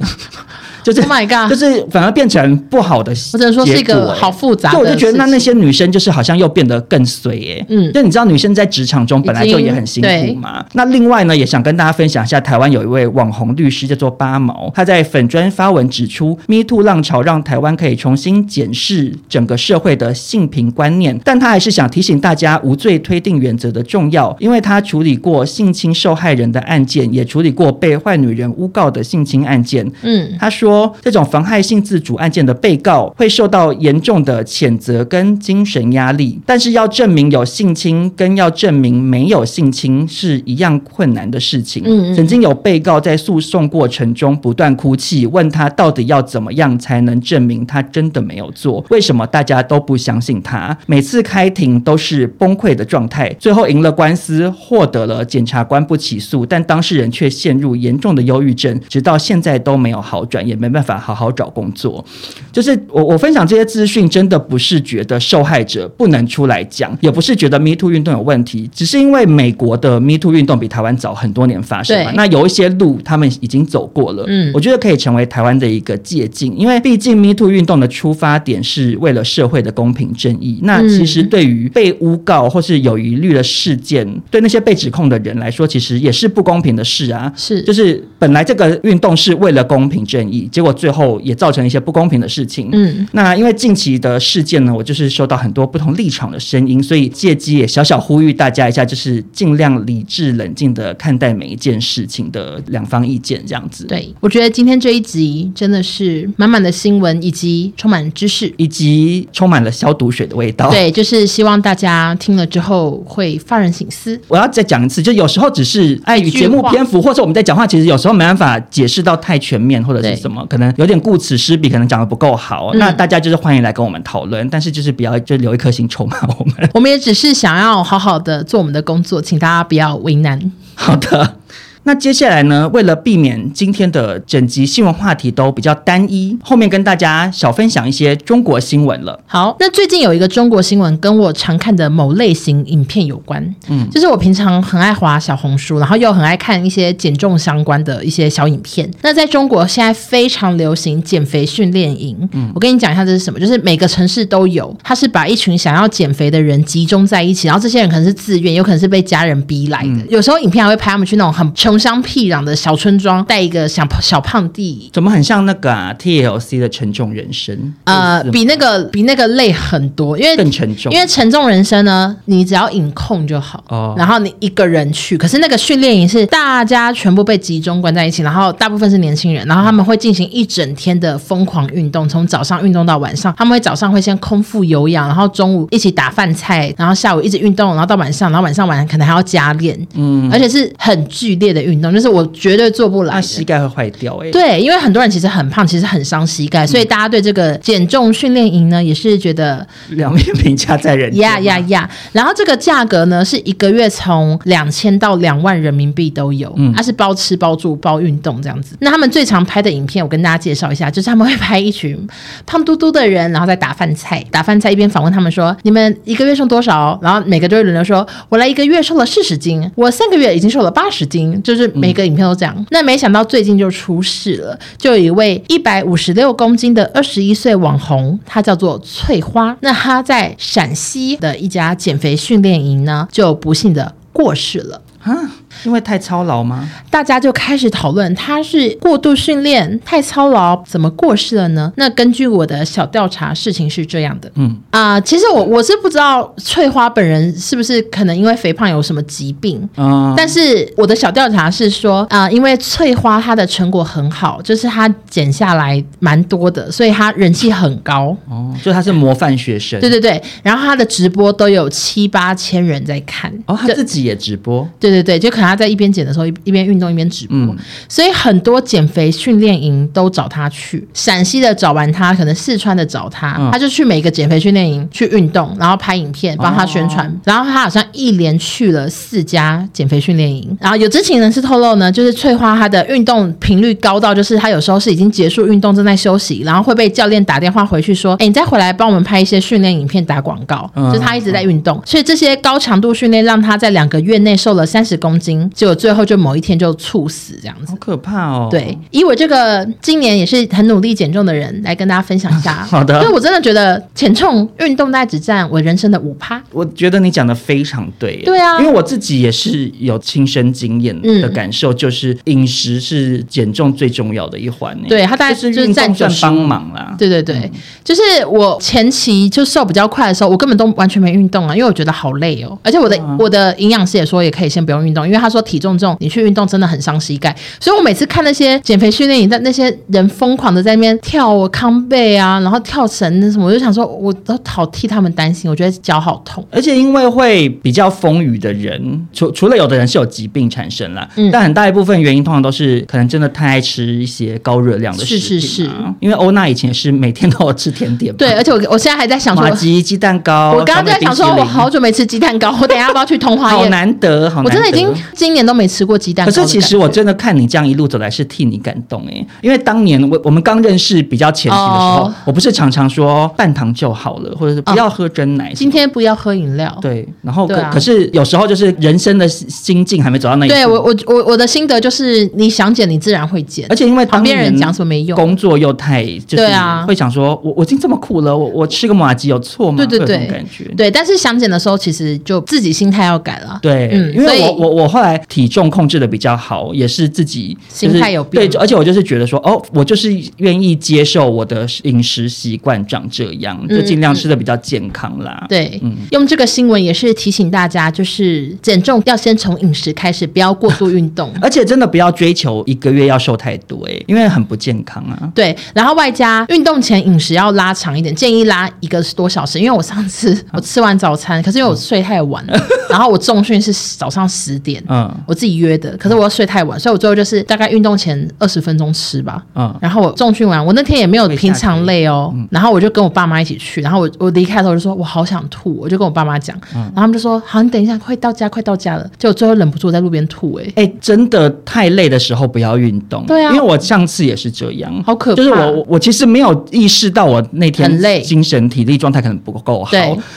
就是，Oh my God，就是反而变成不好的结果，欸，或者说是一个好复杂。就我就觉得那那些女生就是好像又变得更衰耶，欸。嗯，就你知道女生在职场中本来就也很辛苦嘛。那另外呢，也想跟大家分享一下，台湾有一位网红律师叫做八毛，他在粉专发文指出，Me Too 浪潮让台湾可以重新检视整个社会的性平观念，但他还是想提醒大家无罪推定原则的重要，因为他处理过性侵受害人的案件，也处理过被坏女人诬告的性侵案件。嗯，他说。说这种妨害性自主案件的被告会受到严重的谴责跟精神压力，但是要证明有性侵跟要证明没有性侵是一样困难的事情。嗯嗯。曾经有被告在诉讼过程中不断哭泣，问他到底要怎么样才能证明他真的没有做？为什么大家都不相信他？每次开庭都是崩溃的状态，最后赢了官司，获得了检察官不起诉，但当事人却陷入严重的忧郁症，直到现在都没有好转，也。没办法好好找工作。就是我我分享这些资讯，真的不是觉得受害者不能出来讲，也不是觉得 Me Too 运动有问题，只是因为美国的 Me Too 运动比台湾早很多年发生嘛。那有一些路他们已经走过了，嗯，我觉得可以成为台湾的一个借鉴，因为毕竟 Me Too 运动的出发点是为了社会的公平正义。那其实对于被诬告或是有疑虑的事件，对那些被指控的人来说，其实也是不公平的事啊。是，就是本来这个运动是为了公平正义，结果最后也造成一些不公平的事情。嗯，那因为近期的事件呢，我就是收到很多不同立场的声音，所以借机也小小呼吁大家一下，就是尽量理智冷静的看待每一件事情的两方意见，这样子。对，我觉得今天这一集真的是满满的新闻，以及充满知识，以及充满了消毒水的味道。对，就是希望大家听了之后会发人省思。我要再讲一次，就有时候只是碍于节目篇幅，或者我们在讲话，其实有时候没办法解释到太全面，或者是什么，可能有点顾此失彼，可能讲的不够好。嗯、那大家就是欢迎来跟我们讨论，但是就是不要就留一颗心筹码我们。我们也只是想要好好的做我们的工作，请大家不要为难。好的。那接下来呢，为了避免今天的整集新闻话题都比较单一，后面跟大家小分享一些中国新闻了。好，那最近有一个中国新闻跟我常看的某类型影片有关，嗯，就是我平常很爱滑小红书，然后又很爱看一些减重相关的一些小影片。那在中国现在非常流行减肥训练营，嗯，我跟你讲一下这是什么，就是每个城市都有，它是把一群想要减肥的人集中在一起，然后这些人可能是自愿，有可能是被家人逼来的，嗯、有时候影片还会拍他们去那种很穷乡僻壤的小村庄，带一个小小胖弟，怎么很像那个啊？TLC 的沉重人生，呃，比那个比那个累很多，因为更沉重。因为沉重人生呢，你只要隐控就好，哦，然后你一个人去。可是那个训练营是大家全部被集中关在一起，然后大部分是年轻人，然后他们会进行一整天的疯狂运动，从早上运动到晚上。他们会早上会先空腹有氧，然后中午一起打饭菜，然后下午一直运动，然后到晚上，然后晚上晚上可能还要加练，嗯，而且是很剧烈的运动。就是我绝对做不来，那膝盖会坏掉哎、欸。对，因为很多人其实很胖，其实很伤膝盖，嗯、所以大家对这个减重训练营呢，也是觉得两面评价在人呀呀呀！然后这个价格呢，是一个月从两千到两万人民币都有，嗯，它是包吃包住包运动这样子。那他们最常拍的影片，我跟大家介绍一下，就是他们会拍一群胖嘟嘟的人，然后在打饭菜，打饭菜一边访问他们说：“你们一个月瘦多少？”然后每个都会轮流说：“我来一个月瘦了四十斤，我三个月已经瘦了八十斤。”就是每每个影片都这样，那没想到最近就出事了，就有一位一百五十六公斤的二十一岁网红，他叫做翠花，那他在陕西的一家减肥训练营呢，就不幸的过世了。啊。因为太操劳吗？大家就开始讨论，他是过度训练、太操劳，怎么过世了呢？那根据我的小调查，事情是这样的。嗯啊、呃，其实我我是不知道翠花本人是不是可能因为肥胖有什么疾病。嗯，但是我的小调查是说，啊、呃，因为翠花她的成果很好，就是她减下来蛮多的，所以她人气很高。哦，就她是模范学生。对对对，然后她的直播都有七八千人在看。哦，她自己也直播。对对对，就可能。他在一边减的时候，一一边运动一边直播，嗯、所以很多减肥训练营都找他去。陕西的找完他，可能四川的找他，嗯、他就去每个减肥训练营去运动，然后拍影片帮他宣传。哦、然后他好像一连去了四家减肥训练营。然后有知情人士透露呢，就是翠花她的运动频率高到，就是她有时候是已经结束运动正在休息，然后会被教练打电话回去说：“哎，你再回来帮我们拍一些训练影片打广告。嗯”就是他一直在运动，嗯、所以这些高强度训练让他在两个月内瘦了三十公斤。结果最后就某一天就猝死，这样子，好可怕哦。对，以我这个今年也是很努力减重的人来跟大家分享一下。好的，因为我真的觉得减重运动大概只占我人生的五趴。我觉得你讲的非常对。对啊，因为我自己也是有亲身经验的感受，就是饮食是减重最重要的一环。对，它大概就是占据帮忙啦。对对对，就是我前期就瘦比较快的时候，我根本都完全没运动啊，因为我觉得好累哦。而且我的我的营养师也说，也可以先不用运动，因为他说体重。重，你去运动真的很伤膝盖，所以我每次看那些减肥训练营的那些人疯狂的在那边跳康贝啊，然后跳绳那什么，我就想说，我都好替他们担心，我觉得脚好痛。而且因为会比较丰腴的人，除除了有的人是有疾病产生了，嗯，但很大一部分原因通常都是可能真的太爱吃一些高热量的食品，啊。是是是，因为欧娜以前是每天都有吃甜点，对，而且我我现在还在想说，鸡鸡蛋糕，我刚刚在想说，我好久没吃鸡蛋糕，我等下要不要去通化？好难得，好难得，我真的已经今年都没吃过鸡蛋糕。可是其实我真的看你这样一路走来是替你感动哎，因为当年我我们刚认识比较前期的时候，哦、我不是常常说半糖就好了，或者是不要喝真奶、哦，今天不要喝饮料。对，然后可、啊、可是有时候就是人生的心境还没走到那一步。对我我我我的心得就是，你想减你自然会减，而且因为旁边人讲什么没用，工作又太就是会想说我我已经这么苦了，我我吃个马吉有错吗？对对对，感觉对，但是想减的时候，其实就自己心态要改了。对，嗯，因为我我我后来体重控制的比较好，也是自己、就是、心态有变。对，而且我就是觉得说，哦，我就是愿意接受我的饮食习惯长这样，就尽量吃的比较健康啦。嗯、对，嗯，用这个新闻也是提醒大家，就是减重要先从饮食开始，不要过度运动，而且真的不要追求一个月要瘦太多，哎，因为很不健康啊。对，然后外加运动前饮食要拉长一点，建议拉一个多小时，因为我上次我吃完早餐，可是因为我睡太晚了，然后我重训是早上十点，嗯，我自己约的，可是我要睡太晚，所以我最后就是大概运动前二十分钟吃吧，嗯，然后我重训完，我那天也没有平常累哦，嗯。然后我就跟我爸妈一起去，然后我我离开的时候就说我好想吐，我就跟我爸妈讲，然后他们就说好，你等一下，快到家，快到家了，结果最后忍不住在路边吐，哎哎，真的太累的时候不要运动，对啊，因为我上次也是这样，好可怕，就是我我其实没有意识到我那天很累，精神体力状态可能不够好，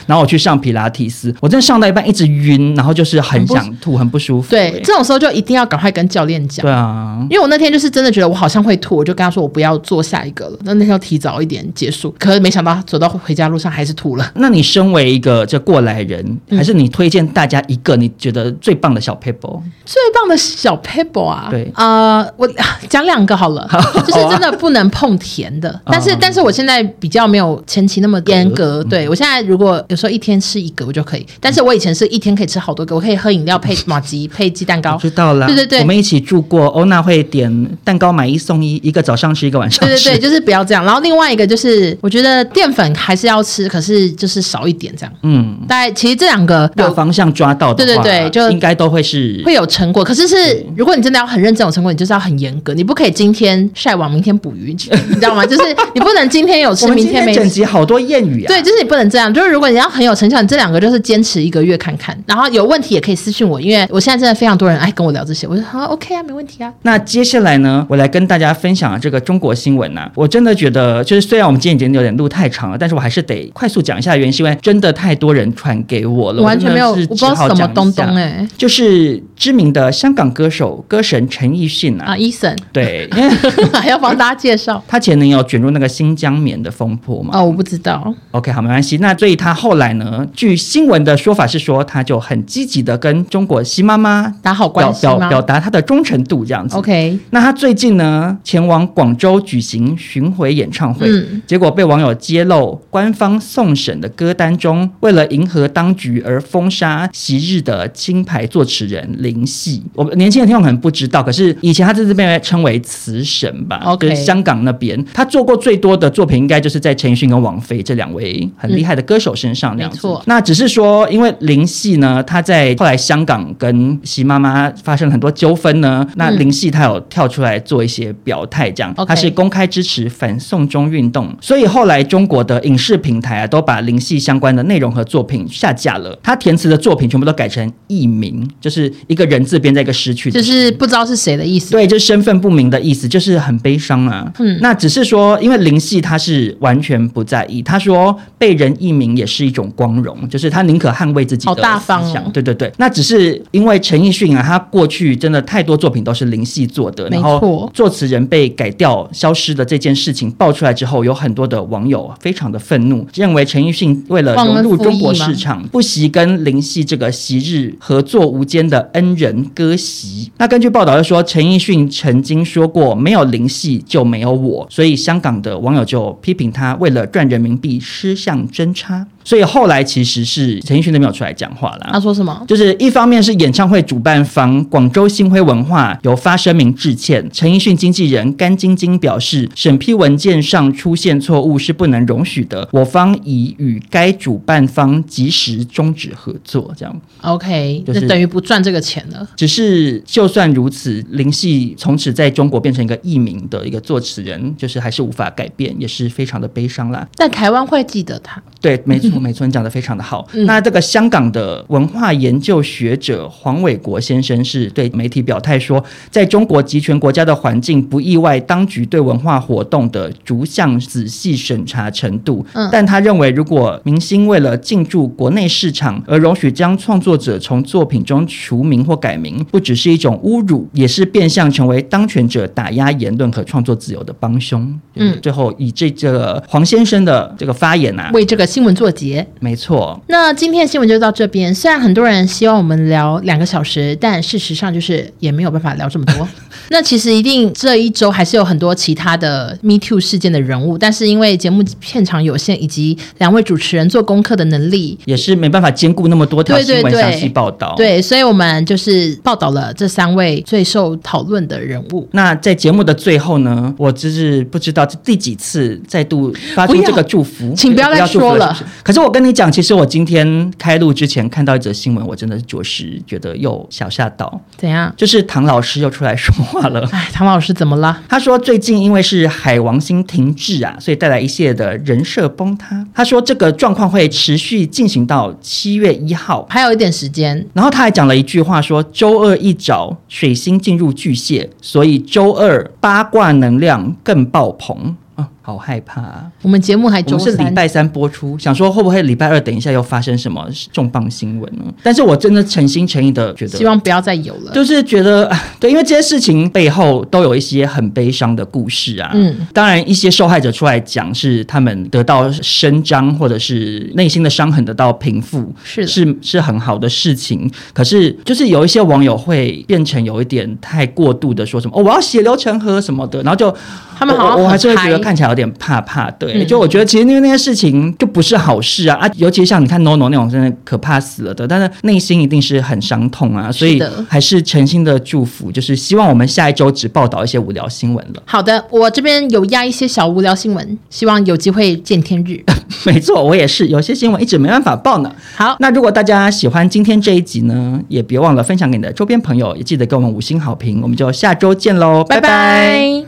然后我去上皮拉提斯，我真的上到一半一直晕，然后就是很想吐，很不舒服，对，这种时候就一定要赶快跟教练讲，对啊，因为我那天就是真的觉得我好像会吐，我就跟他说我不要做下一个了，那那天要提早一点结束，可是没想到走到回家路上还是吐了。那你身为一个这过来人，还是你推荐大家一个你觉得最棒的小 paper？？最棒的小 paper 啊？对啊、呃，我讲两个好了，就是真的不能碰甜的，但是但是我现在比较没有前期那么严格，对我现在如果有时候一天吃一个我就可以，但是我以前是一天可以吃好多个，我可以喝饮料配麻糬配鸡蛋糕，知道了，对对对，我们一起住过，欧娜会点蛋糕买一送一，一个早上吃一个晚上吃，对对对，就是不要这样。然后另外一个就是我觉得淀粉还是要吃，可是就是少一点这样，嗯，大概其实这两个大方向抓到的话，对对对，就应该都会是会有成果。可是是如果你真的要很认真有成果，你就是要很严格，你不可以今天晒网，明天捕鱼，你知道吗？就是你不能今天有吃，明天没吃。整集好多谚语啊，对，就是你不能这样。就是如果你要很有成效，你这两个就是坚持一个月看看，然后有问题也可以私信我，因为我现在真的非常多人爱跟我聊这些。我说好，OK 啊，没问题啊。那接下来呢，我来跟大家分享这个中国新闻呐、啊。我真的觉得，就是虽然我们今天已经有点录太长了，但是我还是得快速讲一下原因，是因为真的太多人传给我了，完全没有，我不知道什么东东哎、欸，就是知名的香港歌手歌神陈奕迅啊，啊，Eason，对，还要帮大家介绍，他前年有卷入那个新疆棉的风波嘛？哦，我不知道。OK，好，没关系。那所以他后来呢，据新闻的说法是说，他就很积极的跟中国习妈妈打好关系表表，表达他的忠诚度这样子。OK，那他最近呢，前往广州举行巡回演唱会，嗯、结果被网友揭露官方送审的歌单中，为了迎合当局而封杀昔日的金牌作词人林夕。我们年轻的听众可能不知道，可是以前他在这边被称为词神吧是香港那边他做过最多的作品，应该就是在陈奕迅跟王菲这两位很厉害的歌手身上那样子。嗯、没错，那只是说，因为林夕呢，他在后来香港跟习妈妈发生了很多纠纷呢，那林夕他有跳出来做一些表态，这样、嗯、他是公开支持反送中运动，所以后来中国的影视平台啊，都把林夕相关的内容和作品下架了。他填词的作品全部都改成艺名，就是一个人字边在一个失去，就是不知道是谁的意思。对，就是身份不明的意思，就是很悲伤啊。嗯，那只是说，因为林夕他是完全不在意，他说被人艺名也是一种光荣，就是他宁可捍卫自己的思想。好大方哦。对对对，那只是因为陈奕迅啊，他过去真的太多作品都是林夕做的，然后作词人被改掉、消失的这件事情爆出来之后，有很多的网友非常的愤怒，认为陈奕迅为了融入中国市场，不惜跟林夕这个昔日合作无间的恩人割席。那根据报道就说，陈奕迅曾经说过，没有林夕就没有我，所以香港的网友就批评他为了赚人民币失相真差。所以后来其实是陈奕迅都没有出来讲话了。他说什么？就是一方面是演唱会主办方广州星辉文化有发声明致歉，陈奕迅经纪人甘晶晶表示，审批文件上出现错误是不能容许的，我方已与该主办方及时终止合作。这样 OK，就是等于不赚这个钱了。只是就算如此，林夕从此在中国变成一个艺名的一个作词人，就是还是无法改变，也是非常的悲伤啦。但台湾会记得他。对，没错。我美村讲的非常的好。嗯、那这个香港的文化研究学者黄伟国先生是对媒体表态说，在中国集权国家的环境，不意外当局对文化活动的逐项仔细审查程度。嗯，但他认为，如果明星为了进驻国内市场而容许将创作者从作品中除名或改名，不只是一种侮辱，也是变相成为当权者打压言论和创作自由的帮凶。嗯，最后以这个黄先生的这个发言啊，为这个新闻作结。没错。那今天的新闻就到这边。虽然很多人希望我们聊两个小时，但事实上就是也没有办法聊这么多。那其实一定这一周还是有很多其他的 Me Too 事件的人物，但是因为节目片场有限，以及两位主持人做功课的能力，也是没办法兼顾那么多条新闻详细报道。对，所以我们就是报道了这三位最受讨论的人物。那在节目的最后呢，我就是不知道这第几次再度发出这个祝福，请不要再说了。可是我跟你讲，其实我今天开录之前看到一则新闻，我真的是着实觉得又小吓到。怎样？就是唐老师又出来说话了。哎，唐老师怎么了？他说最近因为是海王星停滞啊，所以带来一系列的人设崩塌。他说这个状况会持续进行到七月一号，还有一点时间。然后他还讲了一句话说，周二一早水星进入巨蟹，所以周二八卦能量更爆棚。好害怕啊！我们节目还总是礼拜三播出，想说会不会礼拜二等一下又发生什么重磅新闻呢？但是我真的诚心诚意的觉得，希望不要再有了。就是觉得，对，因为这些事情背后都有一些很悲伤的故事啊。嗯，当然一些受害者出来讲是他们得到伸张，或者是内心的伤痕得到平复，是是是很好的事情。可是就是有一些网友会变成有一点太过度的说什么哦，我要血流成河什么的，然后就他们好我还是会觉得看起来。有点怕怕，对，就我觉得其实因为那些事情就不是好事啊啊，尤其像你看 NONO 那种真的可怕死了的，但是内心一定是很伤痛啊，所以还是诚心的祝福，就是希望我们下一周只报道一些无聊新闻了。好的，我这边有压一些小无聊新闻，希望有机会见天日。没错，我也是，有些新闻一直没办法报呢。好，那如果大家喜欢今天这一集呢，也别忘了分享给你的周边朋友，也记得给我们五星好评，我们就下周见喽，拜拜。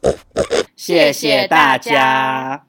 拜拜。谢谢大家。